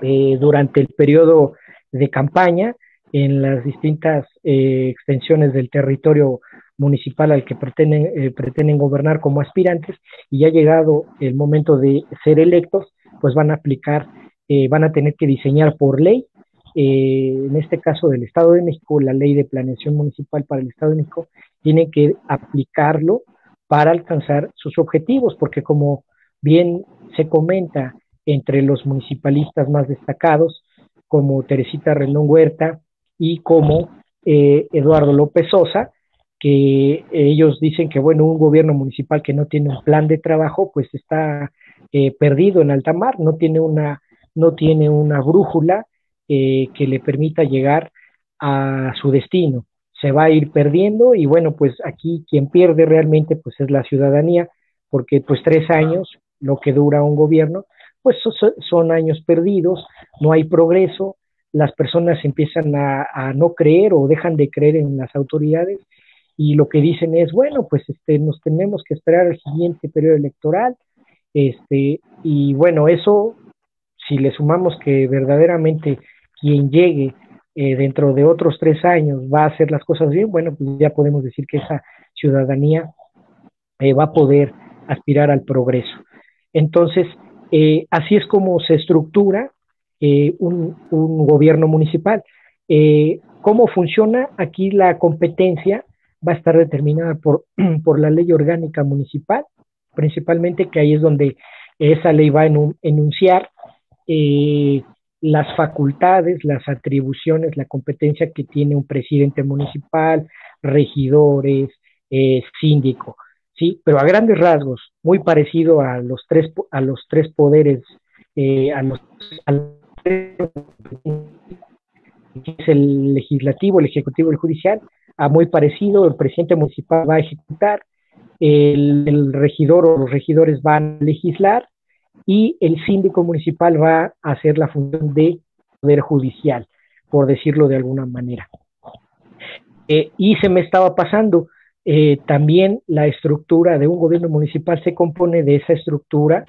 eh, durante el periodo de campaña en las distintas extensiones del territorio municipal al que pretenden, pretenden gobernar como aspirantes y ya llegado el momento de ser electos, pues van a aplicar, van a tener que diseñar por ley eh, en este caso del Estado de México, la ley de planeación municipal para el Estado de México, tiene que aplicarlo para alcanzar sus objetivos, porque como bien se comenta entre los municipalistas más destacados, como Teresita Rendón Huerta y como eh, Eduardo López Sosa, que ellos dicen que, bueno, un gobierno municipal que no tiene un plan de trabajo, pues está eh, perdido en alta mar, no tiene una, no tiene una brújula, eh, que le permita llegar a su destino. Se va a ir perdiendo y bueno, pues aquí quien pierde realmente pues es la ciudadanía, porque pues tres años, lo que dura un gobierno, pues son, años perdidos, no hay progreso, las personas empiezan a, a, no creer o dejan de creer en las autoridades y lo que dicen es, bueno, pues este, nos tenemos que esperar al siguiente periodo electoral, este, y bueno, eso, si le sumamos que verdaderamente quien llegue eh, dentro de otros tres años va a hacer las cosas bien, bueno, pues ya podemos decir que esa ciudadanía eh, va a poder aspirar al progreso. Entonces, eh, así es como se estructura un, un, gobierno municipal. ¿Cómo funciona? Aquí la competencia va a estar determinada por, por la ley orgánica municipal, principalmente que ahí es donde esa ley va a enunciar eh, las facultades, las atribuciones, la competencia que tiene un presidente municipal, regidores, eh, síndico, ¿sí? Pero a grandes rasgos, muy parecido a los tres, a los tres poderes, eh, a los, es el legislativo, el ejecutivo y el judicial, a muy parecido, el presidente municipal va a ejecutar, el regidor o los regidores van a legislar, y el síndico municipal va a hacer la función de poder judicial, por decirlo de alguna manera. Eh, y se me estaba pasando, eh, también la estructura de un gobierno municipal se compone de esa estructura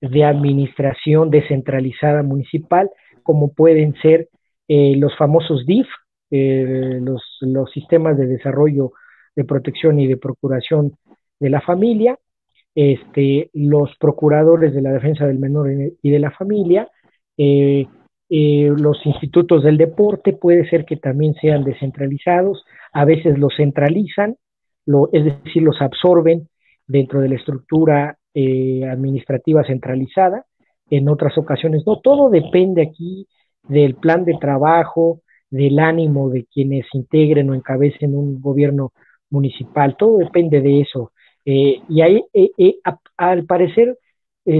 de administración descentralizada municipal, como pueden ser eh, los famosos DIF, los, los sistemas de desarrollo de protección y de procuración de la familia, este, los procuradores de la defensa del menor y de la familia, eh, eh, los institutos del deporte puede ser que también sean descentralizados, a veces los centralizan, es decir, los absorben dentro de la estructura eh, administrativa centralizada, en otras ocasiones. No, todo depende aquí del plan de trabajo, del ánimo de quienes integren o encabecen un gobierno municipal, todo depende de eso. Eh, y ahí, eh, eh, al parecer,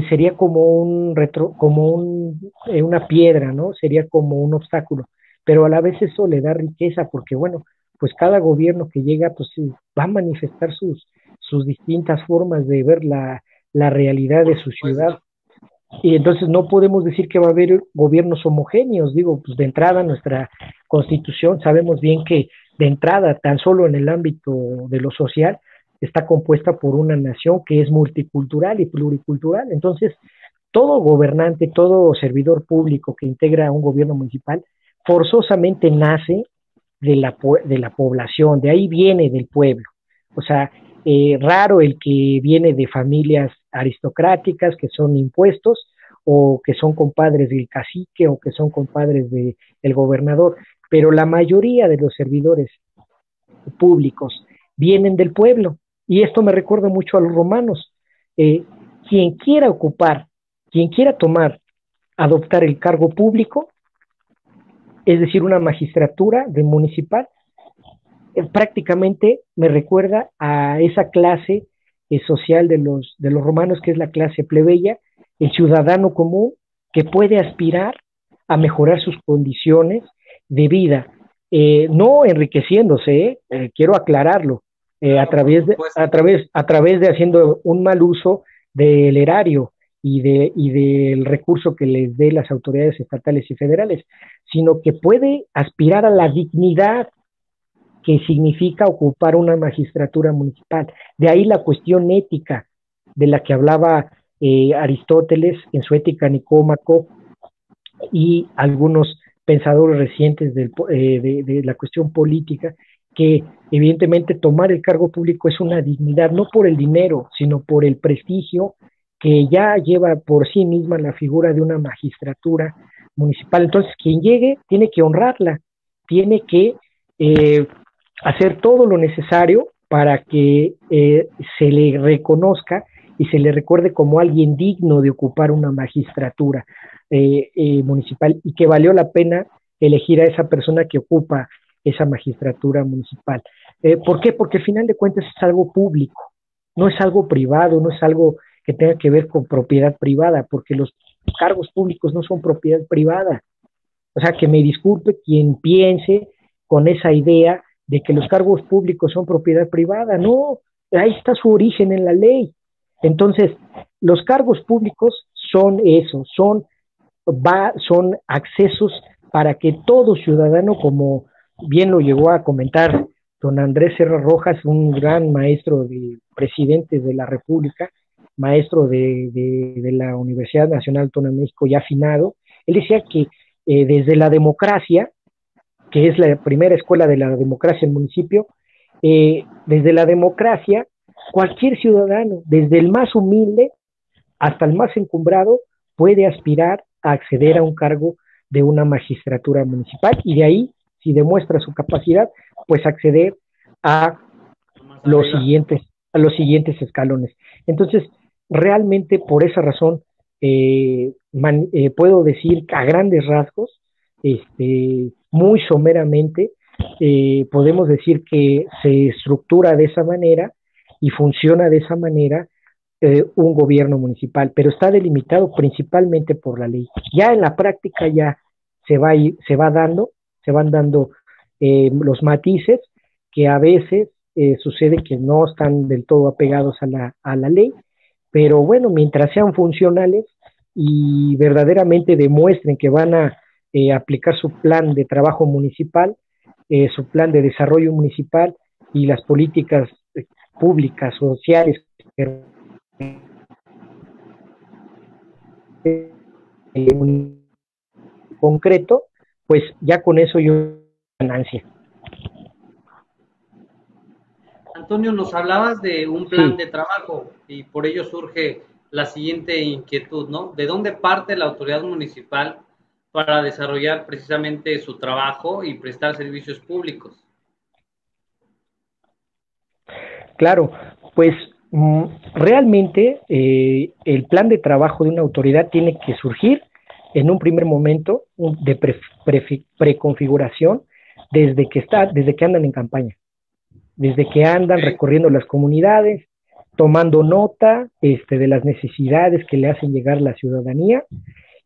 sería como un retro, como un, una piedra, ¿no? Sería como un obstáculo. Pero a la vez eso le da riqueza, porque bueno, pues cada gobierno que llega, pues va a manifestar sus, sus distintas formas de ver la, la realidad de su ciudad. Y entonces no podemos decir que va a haber gobiernos homogéneos, digo, pues de entrada nuestra constitución sabemos bien que de entrada, tan solo en el ámbito de lo social, está compuesta por una nación que es multicultural y pluricultural. Entonces, todo gobernante, todo servidor público que integra un gobierno municipal, forzosamente nace de la, de la población, de ahí viene del pueblo. O sea, eh, raro el que viene de familias aristocráticas que son impuestos o que son compadres del cacique o que son compadres del gobernador, pero la mayoría de los servidores públicos vienen del pueblo y esto me recuerda mucho a los romanos. Eh, quien quiera ocupar, quien quiera tomar, adoptar el cargo público, es decir, una magistratura de municipal, eh, prácticamente me recuerda a esa clase eh, social de los, de los romanos, que es la clase plebeya, el ciudadano común que puede aspirar a mejorar sus condiciones de vida, no enriqueciéndose, quiero aclararlo, eh, a, través de, a, través, a través de haciendo un mal uso del erario y, de, y del recurso que les dé las autoridades estatales y federales, sino que puede aspirar a la dignidad que significa ocupar una magistratura municipal. De ahí la cuestión ética de la que hablaba eh, Aristóteles en su Ética Nicómaco y algunos pensadores recientes eh, de, la cuestión política, que evidentemente tomar el cargo público es una dignidad, no por el dinero, sino por el prestigio que ya lleva por sí misma la figura de una magistratura municipal. Entonces, quien llegue tiene que honrarla, tiene que eh, hacer todo lo necesario para que eh, se le reconozca y se le recuerde como alguien digno de ocupar una magistratura eh, municipal y que valió la pena elegir a esa persona que ocupa esa magistratura municipal. ¿Por qué? Porque al final de cuentas es algo público, no es algo privado, no es algo que tenga que ver con propiedad privada, porque los cargos públicos no son propiedad privada. O sea, que me disculpe quien piense con esa idea de que los cargos públicos son propiedad privada. No, ahí está su origen en la ley. Entonces, los cargos públicos son eso, son, va, son accesos para que todo ciudadano, como bien lo llegó a comentar don Andrés Serra Rojas, un gran maestro de presidente de la República, maestro de, de, la Universidad Nacional Autónoma de México ya afinado, él decía que eh, desde la democracia, que es la primera escuela de la democracia en el municipio, eh, desde la democracia, cualquier ciudadano, desde el más humilde hasta el más encumbrado, puede aspirar a acceder a un cargo de una magistratura municipal y de ahí, si demuestra su capacidad, pues acceder a los siguientes a los siguientes escalones. Entonces, realmente por esa razón eh, eh, puedo decir a grandes rasgos, este, muy someramente, eh, podemos decir que se estructura de esa manera y funciona de esa manera un gobierno municipal, pero está delimitado principalmente por la ley. Ya en la práctica ya se va, se va dando, se van dando los matices que a veces sucede que no están del todo apegados a la, a la ley, pero bueno, mientras sean funcionales y verdaderamente demuestren que van a eh, aplicar su plan de trabajo municipal, eh, su plan de desarrollo municipal y las políticas eh, públicas, sociales, en concreto, pues ya con eso yo ganancia. Antonio, nos hablabas de un plan de trabajo y por ello surge la siguiente inquietud, ¿no? ¿De dónde parte la autoridad municipal para desarrollar precisamente su trabajo y prestar servicios públicos? Claro, pues mm, realmente eh, el plan de trabajo de una autoridad tiene que surgir en un primer momento de preconfiguración desde que está, desde que andan en campaña desde que andan recorriendo las comunidades, tomando nota este, de las necesidades que le hacen llegar la ciudadanía,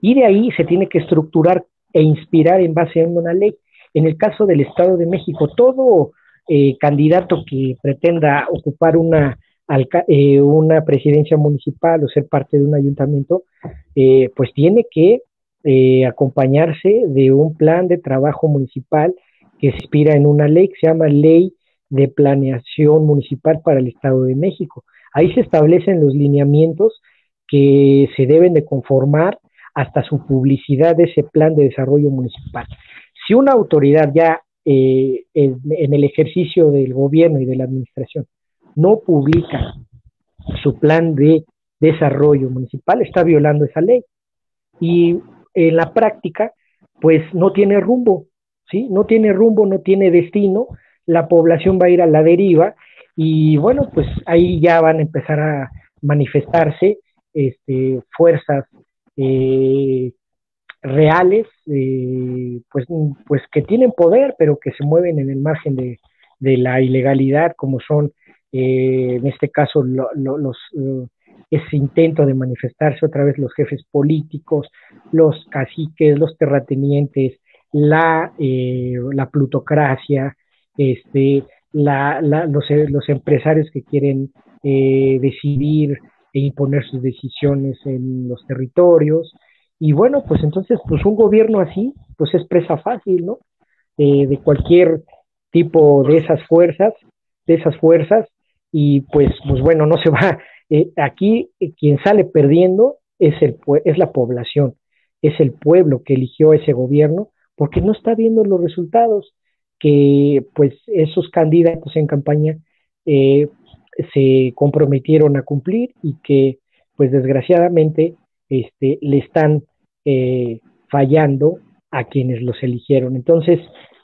y de ahí se tiene que estructurar e inspirar en base a una ley. En el caso del Estado de México, todo eh, candidato que pretenda ocupar una, eh, una presidencia municipal o ser parte de un ayuntamiento, eh, pues tiene que acompañarse de un plan de trabajo municipal que se inspira en una ley que se llama Ley de Planeación Municipal para el Estado de México. Ahí se establecen los lineamientos que se deben de conformar hasta su publicidad de ese plan de desarrollo municipal. Si una autoridad ya eh, en, el ejercicio del gobierno y de la administración no publica su plan de desarrollo municipal, está violando esa ley. Y en la práctica, pues no tiene rumbo, ¿sí? No tiene rumbo, no tiene destino, la población va a ir a la deriva y bueno, pues ahí ya van a empezar a manifestarse este, fuerzas eh, reales, eh, pues, pues que tienen poder, pero que se mueven en el margen de, la ilegalidad, como son eh, en este caso los ese intento de manifestarse otra vez los jefes políticos, los caciques, los terratenientes, la, la plutocracia, este, la, los, los, empresarios que quieren decidir e imponer sus decisiones en los territorios. Y bueno, pues entonces, pues un gobierno así, pues es presa fácil, ¿no? Eh, de cualquier tipo de esas fuerzas, de esas fuerzas, y pues, pues bueno, no se va. Eh, aquí eh, quien sale perdiendo es, el, es la población, es el pueblo que eligió ese gobierno, porque no está viendo los resultados que pues esos candidatos en campaña eh, se comprometieron a cumplir y que pues desgraciadamente este, le están eh, fallando a quienes los eligieron. Entonces,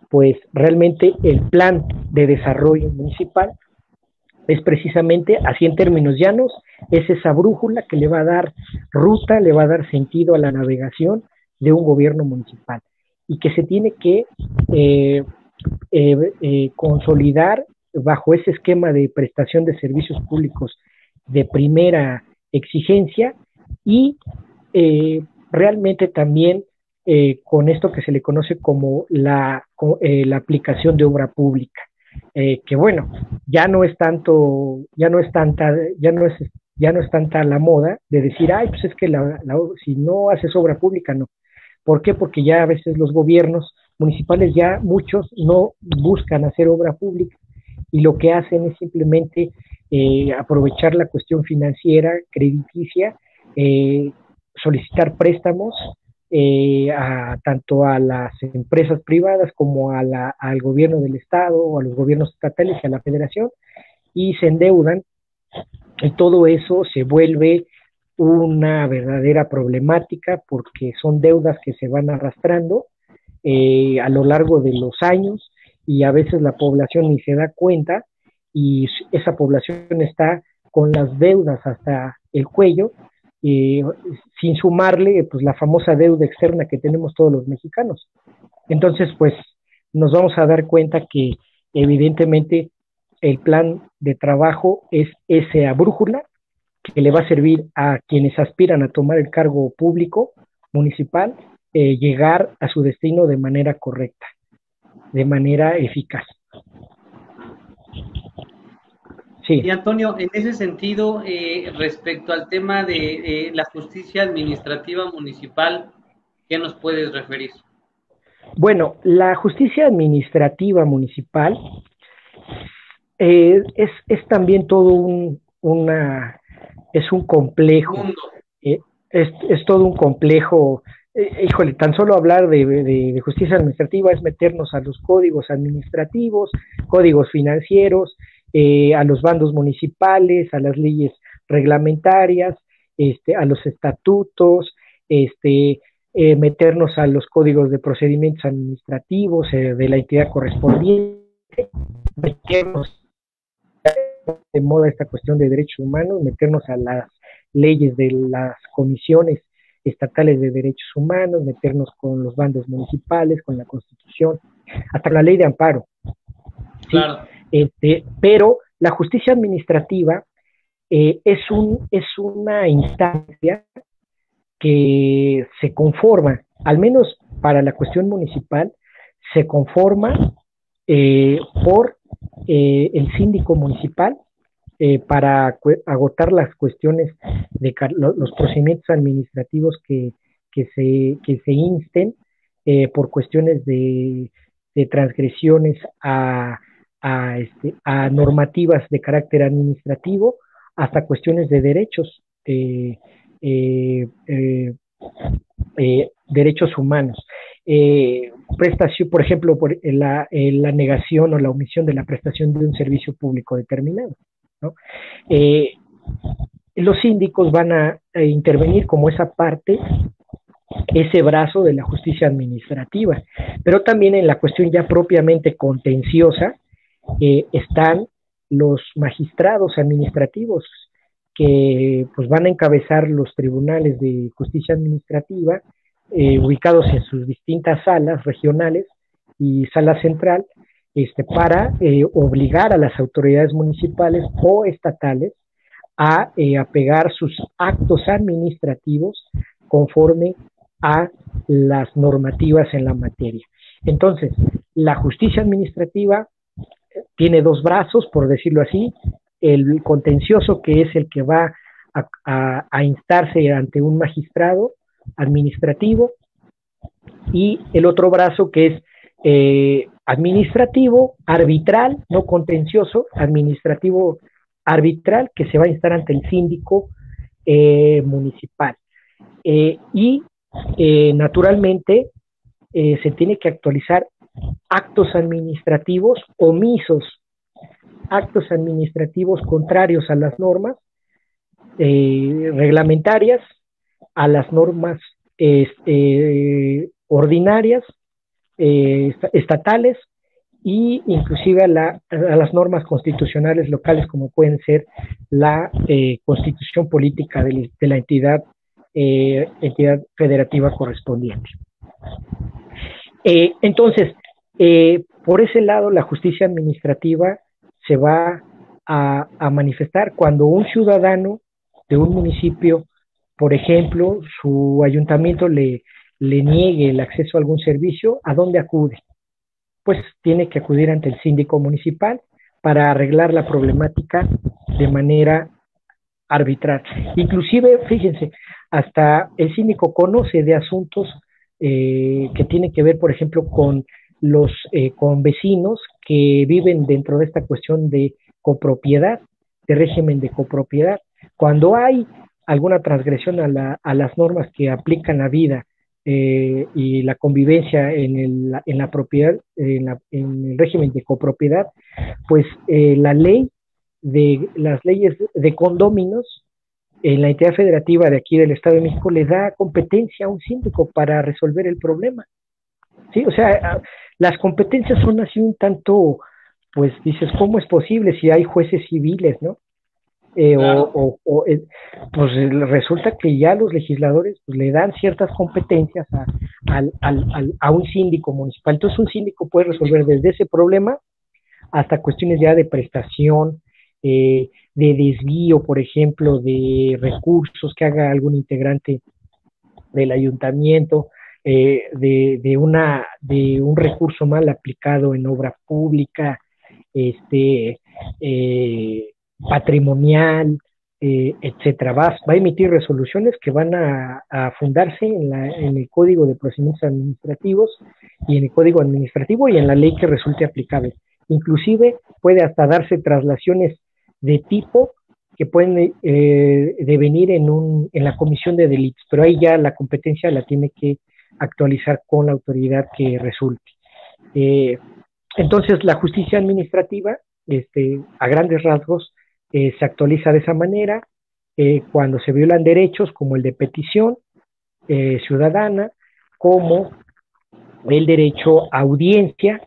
pues realmente el plan de desarrollo municipal es precisamente, así en términos llanos, es esa brújula que le va a dar ruta, le va a dar sentido a la navegación de un gobierno municipal y que se tiene que eh, eh, consolidar bajo ese esquema de prestación de servicios públicos de primera exigencia y eh, realmente también eh, con esto que se le conoce como la, eh, la aplicación de obra pública, que bueno, ya no es tanto, ya no es tanta, ya no es, ya no es tanta la moda de decir, ay, pues es que si no haces obra pública, no. ¿Por qué? Porque ya a veces los gobiernos municipales ya muchos no buscan hacer obra pública y lo que hacen es simplemente eh, aprovechar la cuestión financiera, crediticia, eh, solicitar préstamos eh, a, tanto a las empresas privadas como a la, al gobierno del Estado o a los gobiernos estatales y a la federación y se endeudan. Y todo eso se vuelve una verdadera problemática porque son deudas que se van arrastrando a lo largo de los años y a veces la población ni se da cuenta y esa población está con las deudas hasta el cuello, sin sumarle pues la famosa deuda externa que tenemos todos los mexicanos. Entonces, pues nos vamos a dar cuenta que evidentemente el plan de trabajo es esa brújula que le va a servir a quienes aspiran a tomar el cargo público municipal, eh, llegar a su destino de manera correcta de manera eficaz. Sí. Y Antonio, en ese sentido, eh, respecto al tema de la justicia administrativa municipal, ¿qué nos puedes referir? Bueno, la justicia administrativa municipal eh, es, es, también todo un, una, es un complejo, eh, es, es, todo un complejo eh, híjole, tan solo hablar de, justicia administrativa es meternos a los códigos administrativos, códigos financieros, eh, a los bandos municipales, a las leyes reglamentarias, este, a los estatutos, este, eh, meternos a los códigos de procedimientos administrativos de la entidad correspondiente, meternos de moda esta cuestión de derechos humanos, meternos a las leyes de las comisiones estatales de derechos humanos, meternos con los bandos municipales, con la constitución, hasta la ley de amparo. Claro. Este, pero la justicia administrativa eh, es, un, es una instancia que se conforma, al menos para la cuestión municipal, se conforma eh, por eh, el síndico municipal eh, para agotar las cuestiones de los procedimientos administrativos que, que, se, que se insten eh, por cuestiones de, transgresiones a, a, este, a, normativas de carácter administrativo hasta cuestiones de derechos, eh, derechos humanos. prestación, por ejemplo, por la, la negación o la omisión de la prestación de un servicio público determinado. Eh, los síndicos van a, intervenir como esa parte, ese brazo de la justicia administrativa, pero también en la cuestión ya propiamente contenciosa eh, están los magistrados administrativos que pues van a encabezar los tribunales de justicia administrativa eh, ubicados en sus distintas salas regionales y sala central este, para eh, obligar a las autoridades municipales o estatales a eh, apegar sus actos administrativos conforme a las normativas en la materia. Entonces, la justicia administrativa tiene dos brazos, por decirlo así, el contencioso que es el que va a, instarse ante un magistrado administrativo y el otro brazo que es eh, administrativo, arbitral, no contencioso, administrativo arbitral, que se va a instar ante el síndico eh, municipal. Eh, y naturalmente se tiene que actualizar actos administrativos omisos, actos administrativos contrarios a las normas eh, reglamentarias, a las normas ordinarias, eh, estatales e inclusive a, las normas constitucionales locales como pueden ser la eh, constitución política de, la entidad, entidad federativa correspondiente. entonces, por ese lado, la justicia administrativa se va a manifestar cuando un ciudadano de un municipio, por ejemplo, su ayuntamiento le, le niegue el acceso a algún servicio, ¿a dónde acude? Pues tiene que acudir ante el síndico municipal para arreglar la problemática de manera arbitral. Inclusive, fíjense, hasta el síndico conoce de asuntos eh, que tienen que ver, por ejemplo, con los eh, con vecinos que viven dentro de esta cuestión de copropiedad, de régimen de copropiedad. Cuando hay alguna transgresión a, las normas que aplican la vida eh, y la convivencia en, la propiedad, en, el régimen de copropiedad, pues eh, la ley de las leyes de condóminos en la entidad federativa de aquí del Estado de México le da competencia a un síndico para resolver el problema. Sí, o sea, las competencias son así un tanto, pues dices, ¿cómo es posible si hay jueces civiles, no? Eh, o, eh, pues resulta que ya los legisladores pues, le dan ciertas competencias a, a, un síndico municipal. Entonces un síndico puede resolver desde ese problema hasta cuestiones ya de prestación, eh, de desvío, por ejemplo, de recursos que haga algún integrante del ayuntamiento, de, de, una, de un recurso mal aplicado en obra pública, este, eh, patrimonial, eh, etcétera. Va, a emitir resoluciones que van a, fundarse en, la, el Código de Procedimientos Administrativos y en el Código Administrativo y en la ley que resulte aplicable. Inclusive puede hasta darse traslaciones de tipo que pueden eh, devenir en, un, la comisión de delitos, pero ahí ya la competencia la tiene que actualizar con la autoridad que resulte. Eh, entonces, la justicia administrativa, este, a grandes rasgos, eh, se actualiza de esa manera eh, cuando se violan derechos como el de petición eh, ciudadana, como el derecho a audiencia,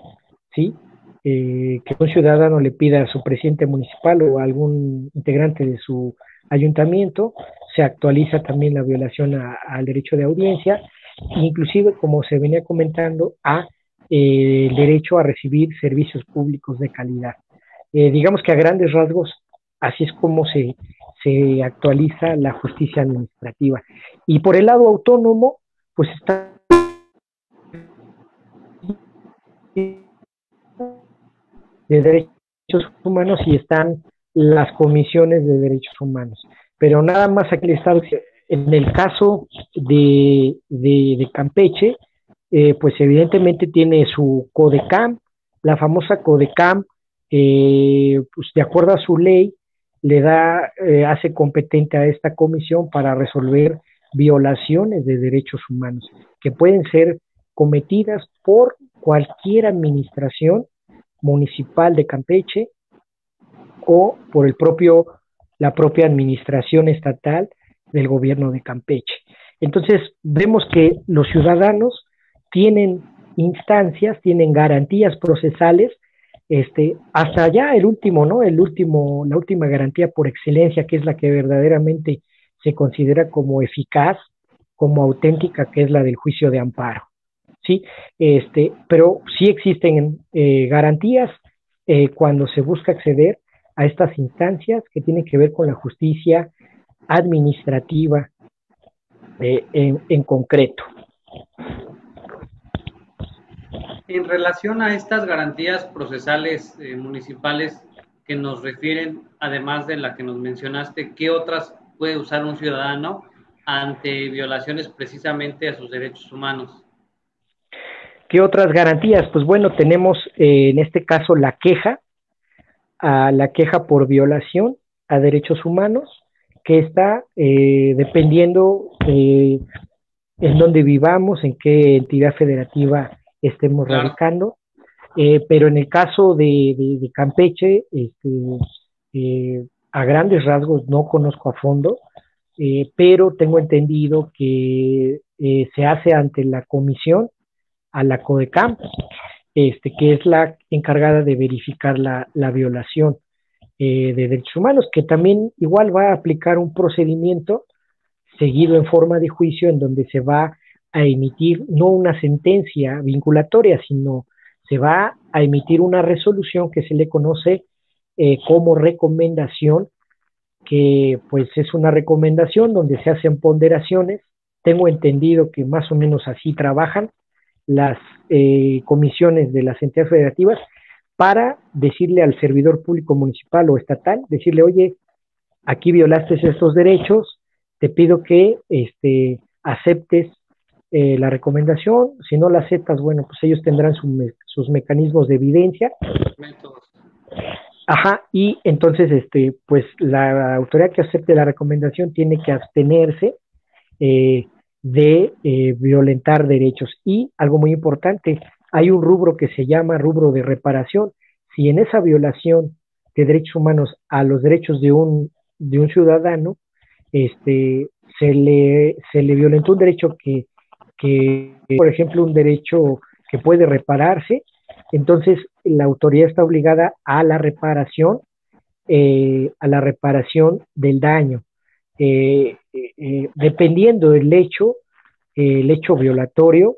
¿sí? que un ciudadano le pida a su presidente municipal o a algún integrante de su ayuntamiento, se actualiza también la violación al derecho de audiencia, inclusive como se venía comentando, a el derecho a recibir servicios públicos de calidad. digamos que a grandes rasgos Así es como se, se actualiza la justicia administrativa. Y por el lado autónomo, pues está de derechos humanos y están las comisiones de derechos humanos. Pero nada más aquí Estado, en el caso de, de, Campeche, eh, pues evidentemente tiene su CODECAM, la famosa CODECAM, eh, pues de acuerdo a su ley, le da, eh, hace competente a esta comisión para resolver violaciones de derechos humanos que pueden ser cometidas por cualquier administración municipal de Campeche o por el propio, la propia administración estatal del gobierno de Campeche. Entonces, vemos que los ciudadanos tienen instancias, tienen garantías procesales este, hasta allá el último, ¿no? El último, la última garantía por excelencia, que es la que verdaderamente se considera como eficaz, como auténtica, que es la del juicio de amparo. ¿Sí? Este, pero sí existen eh, garantías eh, cuando se busca acceder a estas instancias que tienen que ver con la justicia administrativa eh, en, en concreto. En relación a estas garantías procesales eh, municipales que nos refieren, además de la que nos mencionaste, ¿qué otras puede usar un ciudadano ante violaciones precisamente a sus derechos humanos. ¿Qué otras garantías? Pues bueno, tenemos eh, en este caso la queja, la queja por violación a derechos humanos, que está eh, dependiendo en dónde vivamos, en qué entidad federativa estemos radicando. pero en el caso de, Campeche, este, a grandes rasgos no conozco a fondo, eh, pero tengo entendido que eh, se hace ante la comisión, a la CODECAM, este, que es la encargada de verificar la, violación eh, de derechos humanos, que también igual va a aplicar un procedimiento seguido en forma de juicio en donde se va a emitir no una sentencia vinculatoria, sino se va a emitir una resolución que se le conoce como recomendación que pues es una recomendación donde se hacen ponderaciones. Tengo entendido que más o menos así trabajan las eh, comisiones de las entidades federativas para decirle al servidor público municipal o estatal, decirle, oye, aquí violaste estos derechos, te pido que este, aceptes eh, la recomendación, si no la aceptas, bueno, pues ellos tendrán sus mecanismos de evidencia. Ajá, y entonces, este, pues la autoridad que acepte la recomendación tiene que abstenerse eh, de eh, violentar derechos. Y algo muy importante, hay un rubro que se llama rubro de reparación. Si en esa violación de derechos humanos a los derechos de un, de un ciudadano, este, se le, se le violentó un derecho que, que, por ejemplo, un derecho que puede repararse, entonces la autoridad está obligada a la reparación, eh, a la reparación del daño, eh, eh, dependiendo del hecho, el hecho violatorio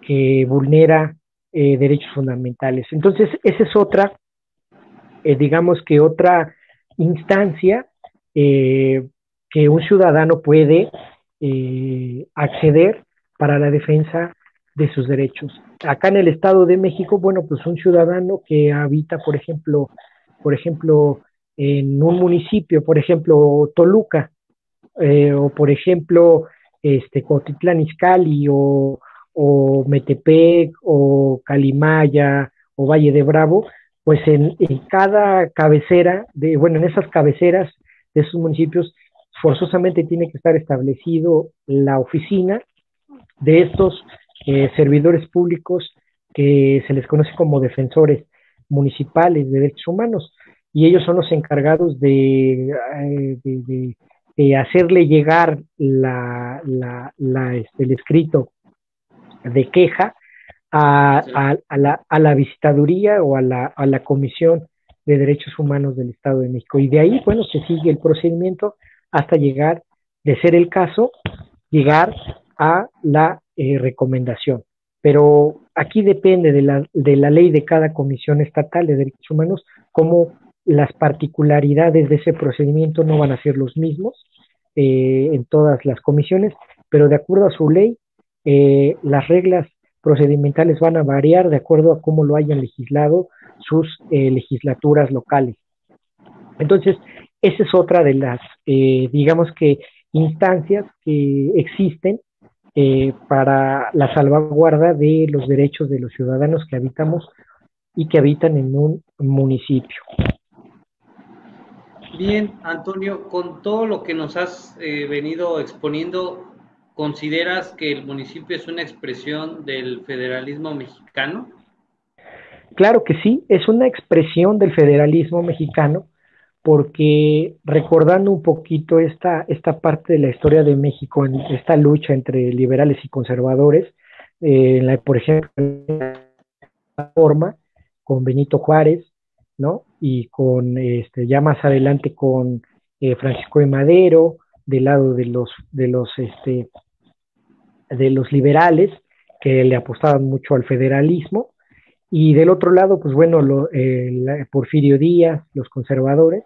que vulnera derechos fundamentales. Entonces, esa es otra, digamos que otra instancia que un ciudadano puede acceder para la defensa de sus derechos. Acá en el Estado de México, bueno, pues un ciudadano que habita, por ejemplo, por ejemplo, en un municipio, por ejemplo, Toluca, eh, o por ejemplo, este, Cotitlán Izcalli, o, Metepec, o Calimaya, o Valle de Bravo, pues en, en, cada cabecera, de, bueno, en esas cabeceras de esos municipios, forzosamente tiene que estar establecido la oficina de estos eh, servidores públicos que se les conoce como defensores municipales de derechos humanos y ellos son los encargados de, eh, de, hacerle llegar la, la, este, el escrito de queja a, a, la, a, la, visitaduría o a la, a la Comisión de Derechos Humanos del Estado de México. Y de ahí, bueno, se sigue el procedimiento hasta llegar, de ser el caso, llegar a la eh, recomendación. Pero aquí depende de la, de la ley de cada comisión estatal de derechos humanos, cómo las particularidades de ese procedimiento no van a ser los mismos eh, en todas las comisiones, pero de acuerdo a su ley, eh, las reglas procedimentales van a variar de acuerdo a cómo lo hayan legislado sus legislaturas locales. Entonces, esa es otra de las, digamos que, instancias que existen eh, para la salvaguarda de los derechos de los ciudadanos que habitamos y que habitan en un municipio. Bien, Antonio, con todo lo que nos has eh, venido exponiendo, ¿consideras que el municipio es una expresión del federalismo mexicano? Claro que sí, es una expresión del federalismo mexicano porque recordando un poquito esta, esta parte de la historia de México, en esta lucha entre liberales y conservadores, eh, la, por ejemplo, forma con Benito Juárez, ¿no? Y con, este, ya más adelante con eh, Francisco de Madero, del lado de los, de los, este, de los liberales, que le apostaban mucho al federalismo, y del otro lado, pues bueno, lo, eh, Porfirio Díaz, los conservadores.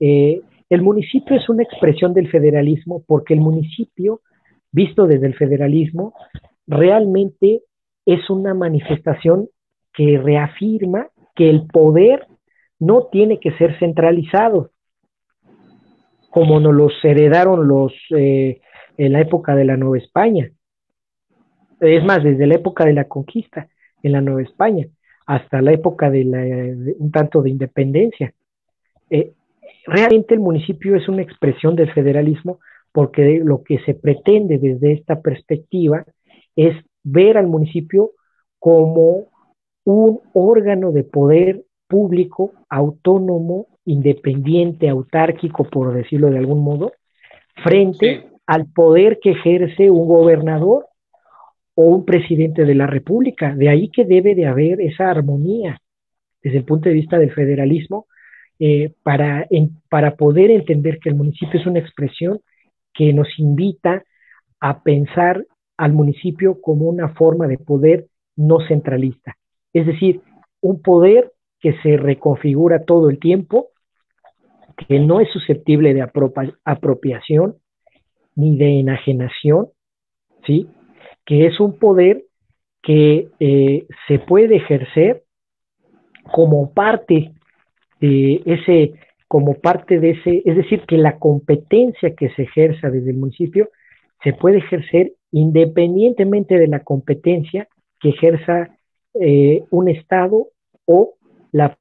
Eh, el municipio es una expresión del federalismo porque el municipio, visto desde el federalismo, realmente es una manifestación que reafirma que el poder no tiene que ser centralizado. como nos los heredaron los eh, en la época de la Nueva España. Es más, desde la época de la conquista en la Nueva España hasta la época de, la, un tanto de independencia. Eh, realmente el municipio es una expresión del federalismo porque lo que se pretende desde esta perspectiva es ver al municipio como un órgano de poder público, autónomo, independiente, autárquico, por decirlo de algún modo, frente al poder que ejerce un gobernador o un presidente de la República. De ahí que debe de haber esa armonía desde el punto de vista del federalismo eh, para, para poder entender que el municipio es una expresión que nos invita a pensar al municipio como una forma de poder no centralista. Es decir, un poder que se reconfigura todo el tiempo, que no es susceptible de apropiación ni de enajenación, ¿sí? que es un poder que eh, se puede ejercer como parte de ese, como parte de ese, es decir, que la competencia que se ejerza desde el municipio se puede ejercer independientemente de la competencia que ejerza eh, un Estado o la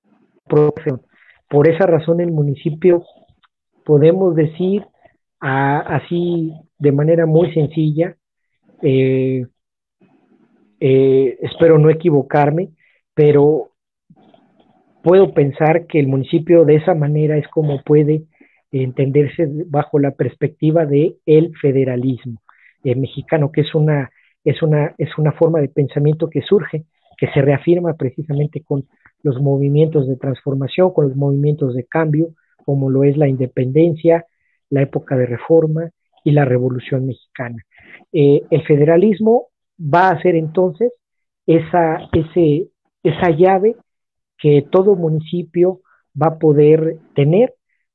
profesión. Por esa razón el municipio podemos decir así de manera muy sencilla, eh, eh, espero no equivocarme, pero puedo pensar que el municipio de esa manera es como puede entenderse bajo la perspectiva de el federalismo eh, mexicano, que es una, es, una, es una forma de pensamiento que surge, que se reafirma precisamente con los movimientos de transformación, con los movimientos de cambio, como lo es la independencia, la época de reforma y la revolución mexicana. Eh, el federalismo va a ser entonces esa, esa llave que todo municipio va a poder tener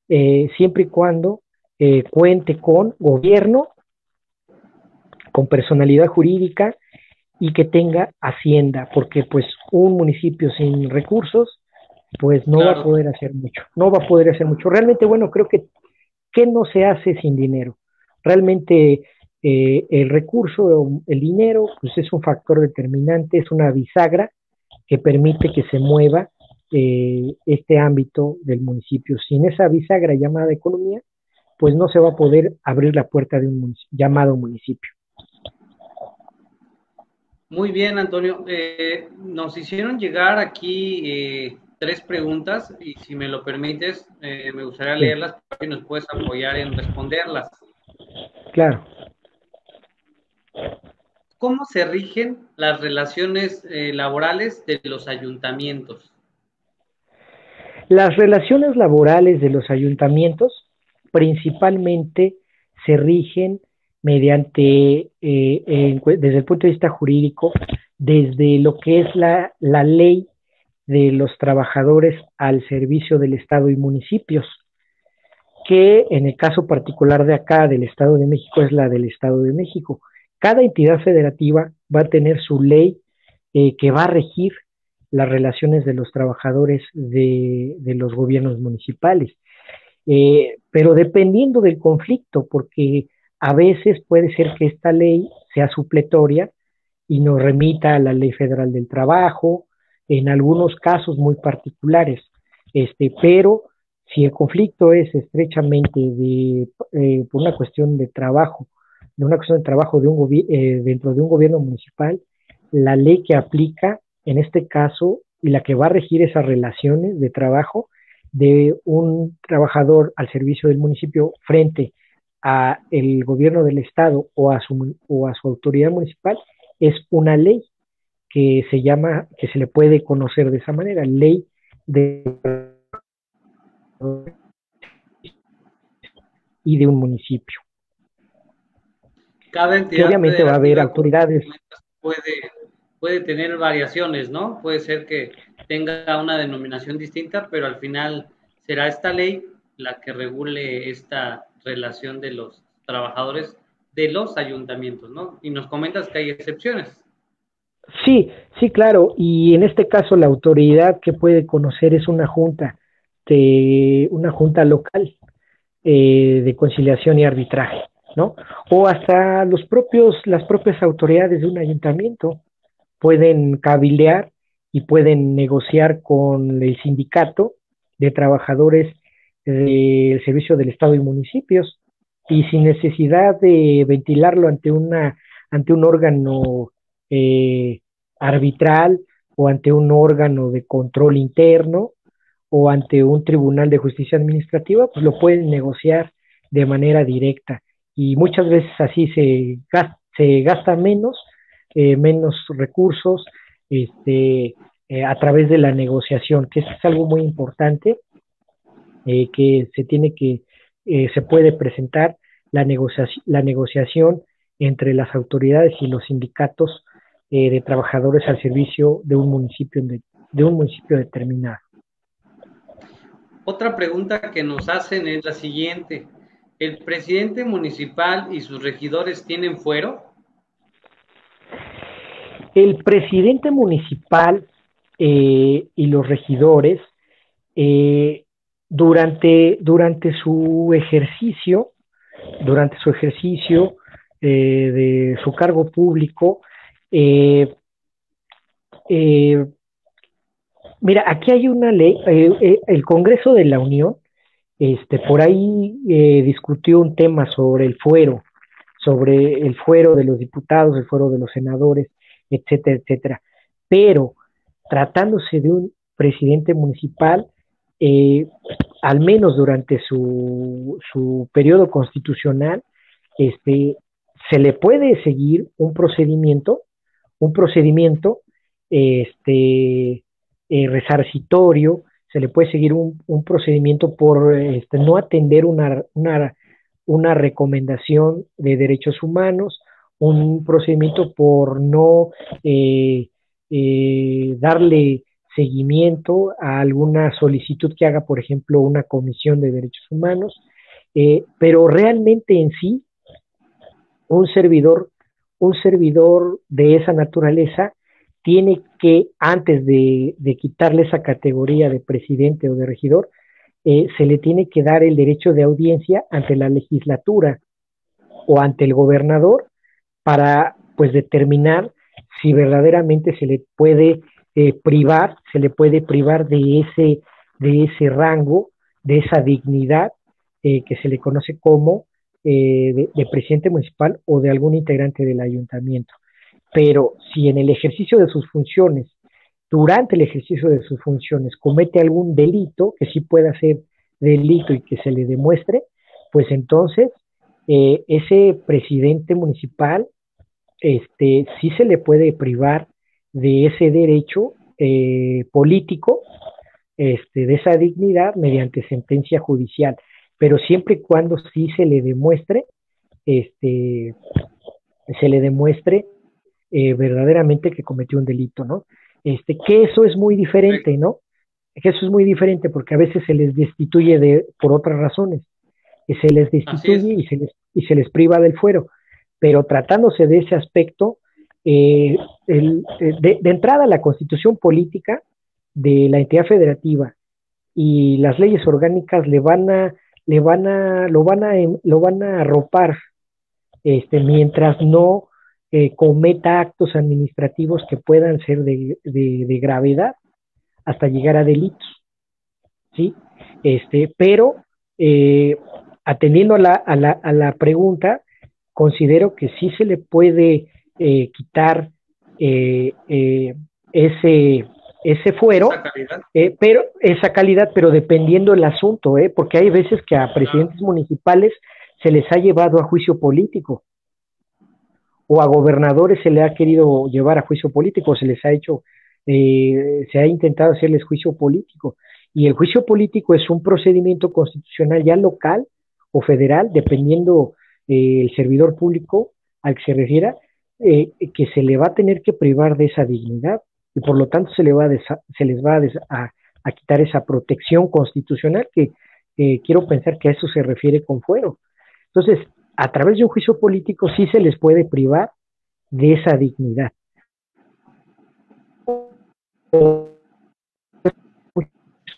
eh, siempre y cuando eh, cuente con gobierno, con personalidad jurídica y que tenga hacienda, porque pues un municipio sin recursos pues no va a poder hacer mucho, no va a poder hacer mucho. Realmente, bueno, creo que ¿qué no se hace sin dinero? Realmente eh, el recurso, el dinero, pues es un factor determinante, es una bisagra que permite que se mueva eh, este ámbito del municipio. Sin esa bisagra llamada economía, pues no se va a poder abrir la puerta de un llamado municipio. Muy bien, Antonio. Eh, nos hicieron llegar aquí tres preguntas y si me lo permites, me gustaría leerlas para que nos puedes apoyar en responderlas. Claro. ¿Cómo se rigen las relaciones eh, laborales de los ayuntamientos? Las relaciones laborales de los ayuntamientos principalmente se rigen mediante, eh, desde el punto de vista jurídico, desde lo que es la, la ley de los trabajadores al servicio del Estado y municipios, que en el caso particular de acá, del Estado de México, es la del Estado de México. Cada entidad federativa va a tener su ley eh, que va a regir las relaciones de los trabajadores de, los gobiernos municipales. Eh, pero dependiendo del conflicto, porque a veces puede ser que esta ley sea supletoria y nos remita a la ley federal del trabajo, en algunos casos muy particulares, este, pero si el conflicto es estrechamente de, eh, por una cuestión de trabajo de una cuestión de trabajo de un eh, dentro de un gobierno municipal, la ley que aplica en este caso y la que va a regir esas relaciones de trabajo de un trabajador al servicio del municipio frente a el gobierno del estado o a su o a su autoridad municipal es una ley que se llama que se le puede conocer de esa manera ley de y de un municipio cada entidad obviamente va a haber autoridades. Puede, puede tener variaciones, ¿no? Puede ser que tenga una denominación distinta, pero al final será esta ley la que regule esta relación de los trabajadores de los ayuntamientos, ¿no? Y nos comentas que hay excepciones. Sí, sí, claro. Y en este caso la autoridad que puede conocer es una junta, de, una junta local eh, de conciliación y arbitraje, ¿no? O hasta los propios, las propias autoridades de un ayuntamiento pueden cabilear y pueden negociar con el sindicato de trabajadores del servicio del Estado y municipios. Y sin necesidad de ventilarlo ante una ante un órgano eh, arbitral o ante un órgano de control interno o ante un tribunal de justicia administrativa, pues lo pueden negociar de manera directa. Y muchas veces así se gasta, se gasta menos, eh, menos recursos este, eh, a través de la negociación, que es algo muy importante eh, que se tiene que, se puede presentar la, negociación, la negociación entre las autoridades y los sindicatos de trabajadores al servicio de un municipio de un municipio determinado. Otra pregunta que nos hacen es la siguiente. ¿El presidente municipal y sus regidores tienen fuero? El presidente municipal eh, y los regidores, eh, durante, durante su ejercicio, durante su ejercicio eh, de su cargo público, Mira, aquí hay una ley, eh, eh, el Congreso de la Unión, este, por ahí eh, discutió un tema sobre el fuero, sobre el fuero de los diputados, el fuero de los senadores, etcétera, etcétera. Pero tratándose de un presidente municipal, al menos durante su, su periodo constitucional, este, se le puede seguir un procedimiento, un procedimiento, este, eh, resarcitorio, se le puede seguir un, procedimiento por este, no atender una, una, recomendación de derechos humanos, un procedimiento por no eh, eh, darle seguimiento a alguna solicitud que haga, por ejemplo, una comisión de derechos humanos, pero realmente en sí, un servidor, un servidor de esa naturaleza tiene que, antes de, quitarle esa categoría de presidente o de regidor, eh, se le tiene que dar el derecho de audiencia ante la legislatura o ante el gobernador para pues determinar si verdaderamente se le puede eh, privar, se le puede privar de ese, de ese rango, de esa dignidad eh, que se le conoce como de, presidente municipal o de algún integrante del ayuntamiento. Pero si en el ejercicio de sus funciones, durante el ejercicio de sus funciones, comete algún delito, que sí pueda ser delito y que se le demuestre, pues entonces eh, ese presidente municipal este, sí se le puede privar de ese derecho eh, político, este, de esa dignidad mediante sentencia judicial, pero siempre y cuando sí se le demuestre, este, se le demuestre eh, verdaderamente que cometió un delito, ¿no? Este, que eso es muy diferente, ¿no? Que eso es muy diferente porque a veces se les destituye de, por otras razones, y se les destituye y se les, y se les priva del fuero, pero tratándose de ese aspecto, eh, el, eh, de, de, entrada la constitución política de la entidad federativa y las leyes orgánicas le van a, le van a, lo van a, lo van a arropar, este, mientras no eh, cometa actos administrativos que puedan ser de, gravedad hasta llegar a delitos. ¿Sí? Este, pero eh, atendiendo a la, a, la, a la, pregunta, considero que sí se le puede eh, quitar ese, ese fuero, pero esa calidad, pero dependiendo del asunto, porque hay veces que a presidentes municipales se les ha llevado a juicio político o a gobernadores se le ha querido llevar a juicio político, se les ha hecho, eh, se ha intentado hacerles juicio político. Y el juicio político es un procedimiento constitucional ya local o federal, dependiendo eh, el servidor público al que se refiera, eh, que se le va a tener que privar de esa dignidad y por lo tanto se, le va se les va a, a, quitar esa protección constitucional que quiero pensar que a eso se refiere con fuero. Entonces, a través de un juicio político sí se les puede privar de esa dignidad.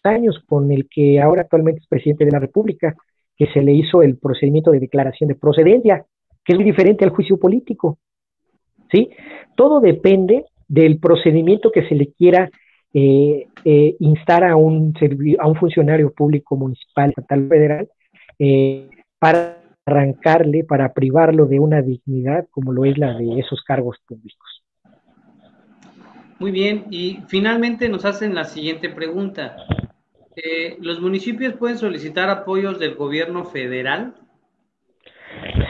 Años con el que ahora actualmente es presidente de la República, que se le hizo el procedimiento de declaración de procedencia, que es muy diferente al juicio político. ¿Sí? Todo depende del procedimiento que se le quiera eh, eh, instar a un, a un funcionario público municipal, estatal, federal, eh, para arrancarle, para privarlo de una dignidad como lo es la de esos cargos públicos. Muy bien, y finalmente nos hacen la siguiente pregunta. ¿Los municipios pueden solicitar apoyos del gobierno federal?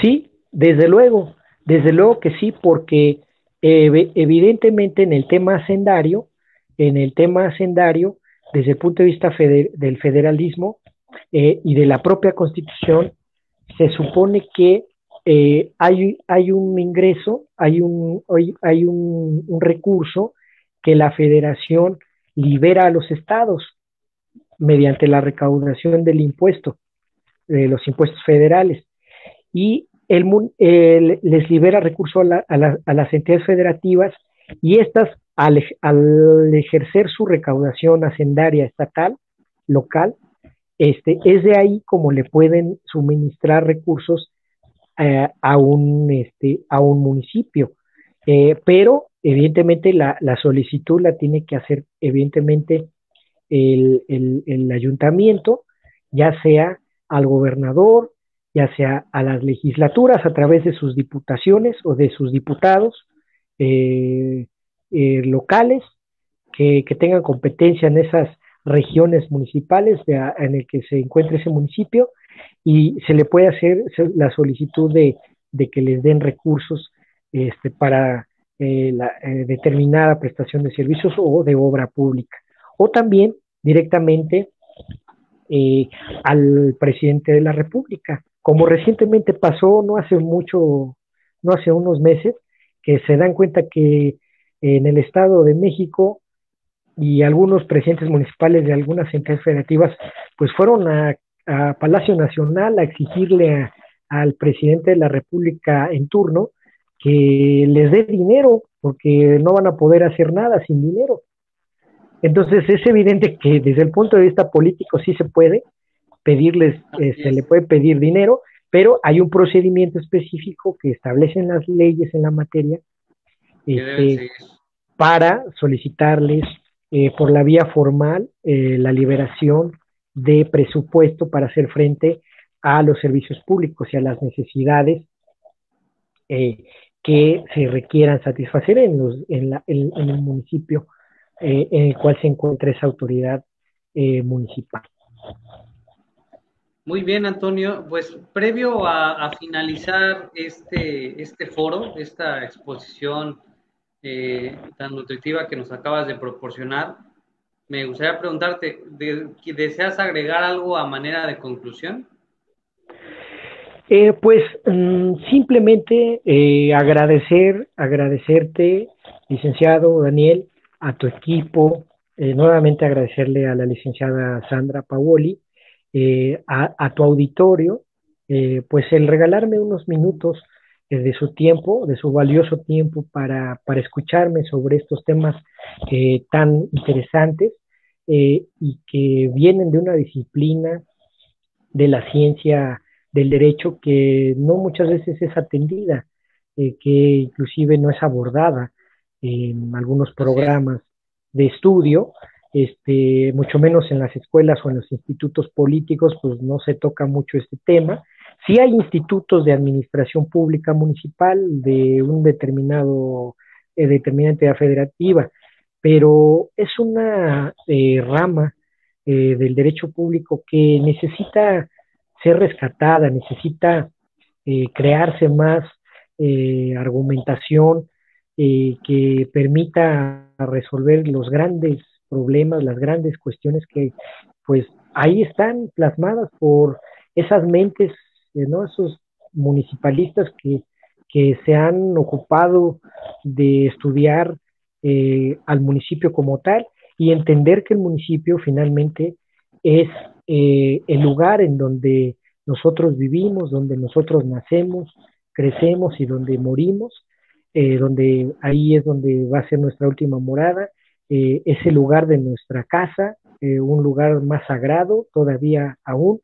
Sí, desde luego, desde luego que sí, porque evidentemente en el tema hacendario, en el tema hacendario, desde el punto de vista del federalismo eh, y de la propia constitución, se supone que eh, hay, un ingreso, hay, un, hay un recurso que la federación libera a los estados mediante la recaudación del impuesto, de los impuestos federales. Y el, les libera recursos a, a, las entidades federativas y estas, al, ejercer su recaudación hacendaria estatal, local, este, es de ahí como le pueden suministrar recursos eh, a, un, este, a un municipio. Eh, pero evidentemente la, la, solicitud la tiene que hacer evidentemente el, el, ayuntamiento, ya sea al gobernador, ya sea a las legislaturas a través de sus diputaciones o de sus diputados eh, eh, locales que, tengan competencia en esas regiones municipales en el que se encuentre ese municipio y se le puede hacer la solicitud de, que les den recursos este, para eh, la determinada prestación de servicios o de obra pública. O también directamente al presidente de la República como recientemente pasó no hace mucho, no hace unos meses, que se dan cuenta que en el Estado de México y algunos presidentes municipales de algunas entidades federativas, pues fueron a, Palacio Nacional a exigirle al presidente de la República en turno que les dé dinero, porque no van a poder hacer nada sin dinero. Entonces es evidente que desde el punto de vista político sí se puede, pedirles, eh, se le puede pedir dinero, pero hay un procedimiento específico que establecen las leyes en la materia este, para solicitarles eh, por la vía formal eh, la liberación de presupuesto para hacer frente a los servicios públicos y a las necesidades que se requieran satisfacer en, los, en, la, en, el municipio en el cual se encuentra esa autoridad municipal. Muy bien, Antonio. Pues previo a, finalizar este, este foro, esta exposición eh, tan nutritiva que nos acabas de proporcionar, me gustaría preguntarte, ¿deseas agregar algo a manera de conclusión? Eh, pues mm, simplemente eh, agradecer, agradecerte, licenciado Daniel, a tu equipo, nuevamente agradecerle a la licenciada Sandra Paoli eh, a, tu auditorio, eh, pues el regalarme unos minutos eh, de su tiempo, de su valioso tiempo para, para escucharme sobre estos temas tan interesantes y que vienen de una disciplina de la ciencia del derecho que no muchas veces es atendida, que inclusive no es abordada en algunos programas de estudio este, mucho menos en las escuelas o en los institutos políticos, pues no se toca mucho este tema. Sí hay institutos de administración pública municipal de un determinado, eh, determinada federativa, pero es una eh, rama eh, del derecho público que necesita ser rescatada, necesita eh, crearse más argumentación que permita resolver los grandes problemas, las grandes cuestiones que pues ahí están plasmadas por esas mentes, eh, ¿no? Esos municipalistas que, que se han ocupado de estudiar eh, al municipio como tal y entender que el municipio finalmente es eh, el lugar en donde nosotros vivimos, donde nosotros nacemos, crecemos y donde morimos, donde ahí es donde va a ser nuestra última morada eh, ese lugar de nuestra casa, eh, un lugar más sagrado todavía aún,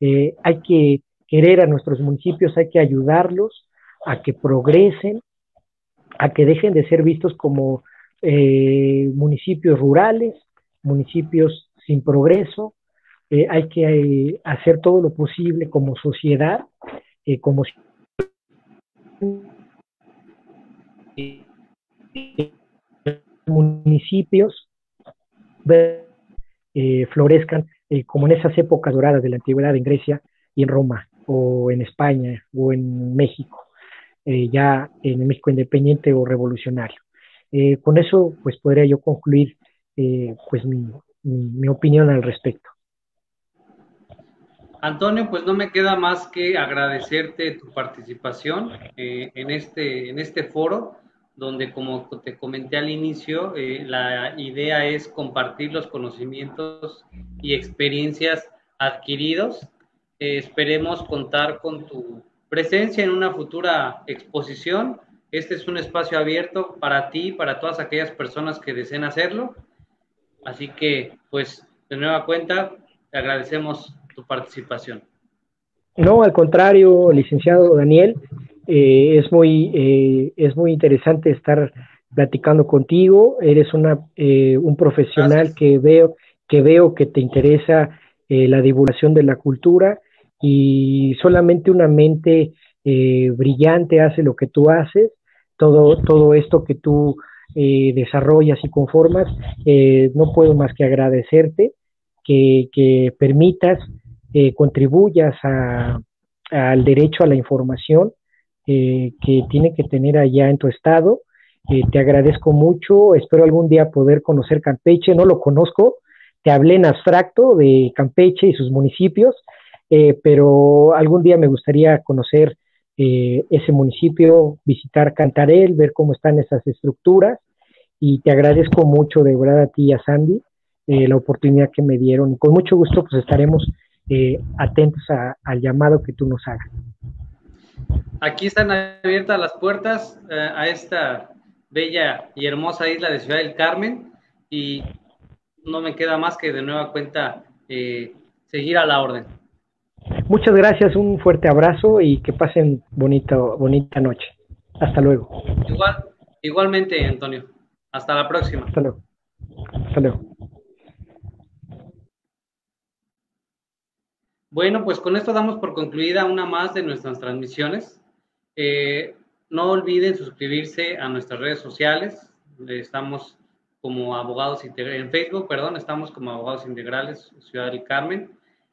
Eh, hay que querer a nuestros municipios, hay que ayudarlos a que progresen, a que dejen de ser vistos como eh, municipios rurales, municipios sin progreso. Eh, hay que hacer todo lo posible como sociedad, como municipios eh, florezcan eh, como en esas épocas doradas de la antigüedad en Grecia y en Roma, o en España, o en México, eh, ya en el México independiente o revolucionario. con eso, pues podría yo concluir pues mi, mi, opinión al respecto. Antonio, pues no me queda más que agradecerte tu participación en, este, en este foro donde como te comenté al inicio, eh, la idea es compartir los conocimientos y experiencias adquiridos. Eh, esperemos contar con tu presencia en una futura exposición. Este es un espacio abierto para ti, para todas aquellas personas que deseen hacerlo. Así que, pues, de nueva cuenta, te agradecemos tu participación. No, al contrario, licenciado Daniel, eh, es, muy, eh, es muy interesante estar platicando contigo. Eres una, eh, un profesional que veo, que veo que te interesa la divulgación de la cultura y solamente una mente brillante hace lo que tú haces. Todo, todo esto que tú desarrollas y conformas, no puedo más que agradecerte que, que permitas, contribuyas a, al derecho a la información eh, que tiene que tener allá en tu estado. Eh, te agradezco mucho, espero algún día poder conocer Campeche, no lo conozco, te hablé en abstracto de Campeche y sus municipios, eh, pero algún día me gustaría conocer ese municipio, visitar Cantarel, ver cómo están esas estructuras. Y te agradezco mucho de verdad a ti y a Sandy la oportunidad que me dieron. Y con mucho gusto pues estaremos atentos al llamado que tú nos hagas. Aquí están abiertas las puertas eh, a esta bella y hermosa isla de Ciudad del Carmen y no me queda más que de nueva cuenta eh, seguir a la orden. Muchas gracias, un fuerte abrazo y que pasen bonita, bonita noche. Hasta luego. Igual, igualmente, Antonio. Hasta la próxima. Hasta luego. Hasta luego. Bueno, pues con esto damos por concluida una más de nuestras transmisiones. Eh, no olviden suscribirse a nuestras redes sociales. Estamos como abogados integrales, en Facebook, perdón, estamos como abogados integrales Ciudad del Carmen.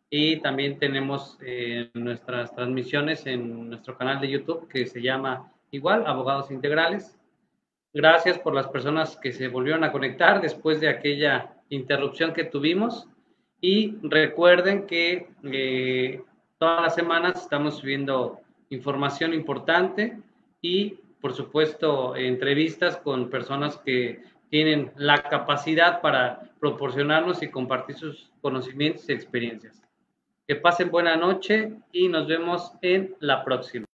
Y también tenemos eh, nuestras transmisiones en nuestro canal de YouTube que se llama igual, Abogados Integrales. Gracias por las personas que se volvieron a conectar después de aquella interrupción que tuvimos. Y recuerden que eh, todas las semanas estamos subiendo información importante y, por supuesto, entrevistas con personas que tienen la capacidad para proporcionarnos y compartir sus conocimientos y experiencias. Que pasen buena noche y nos vemos en la próxima.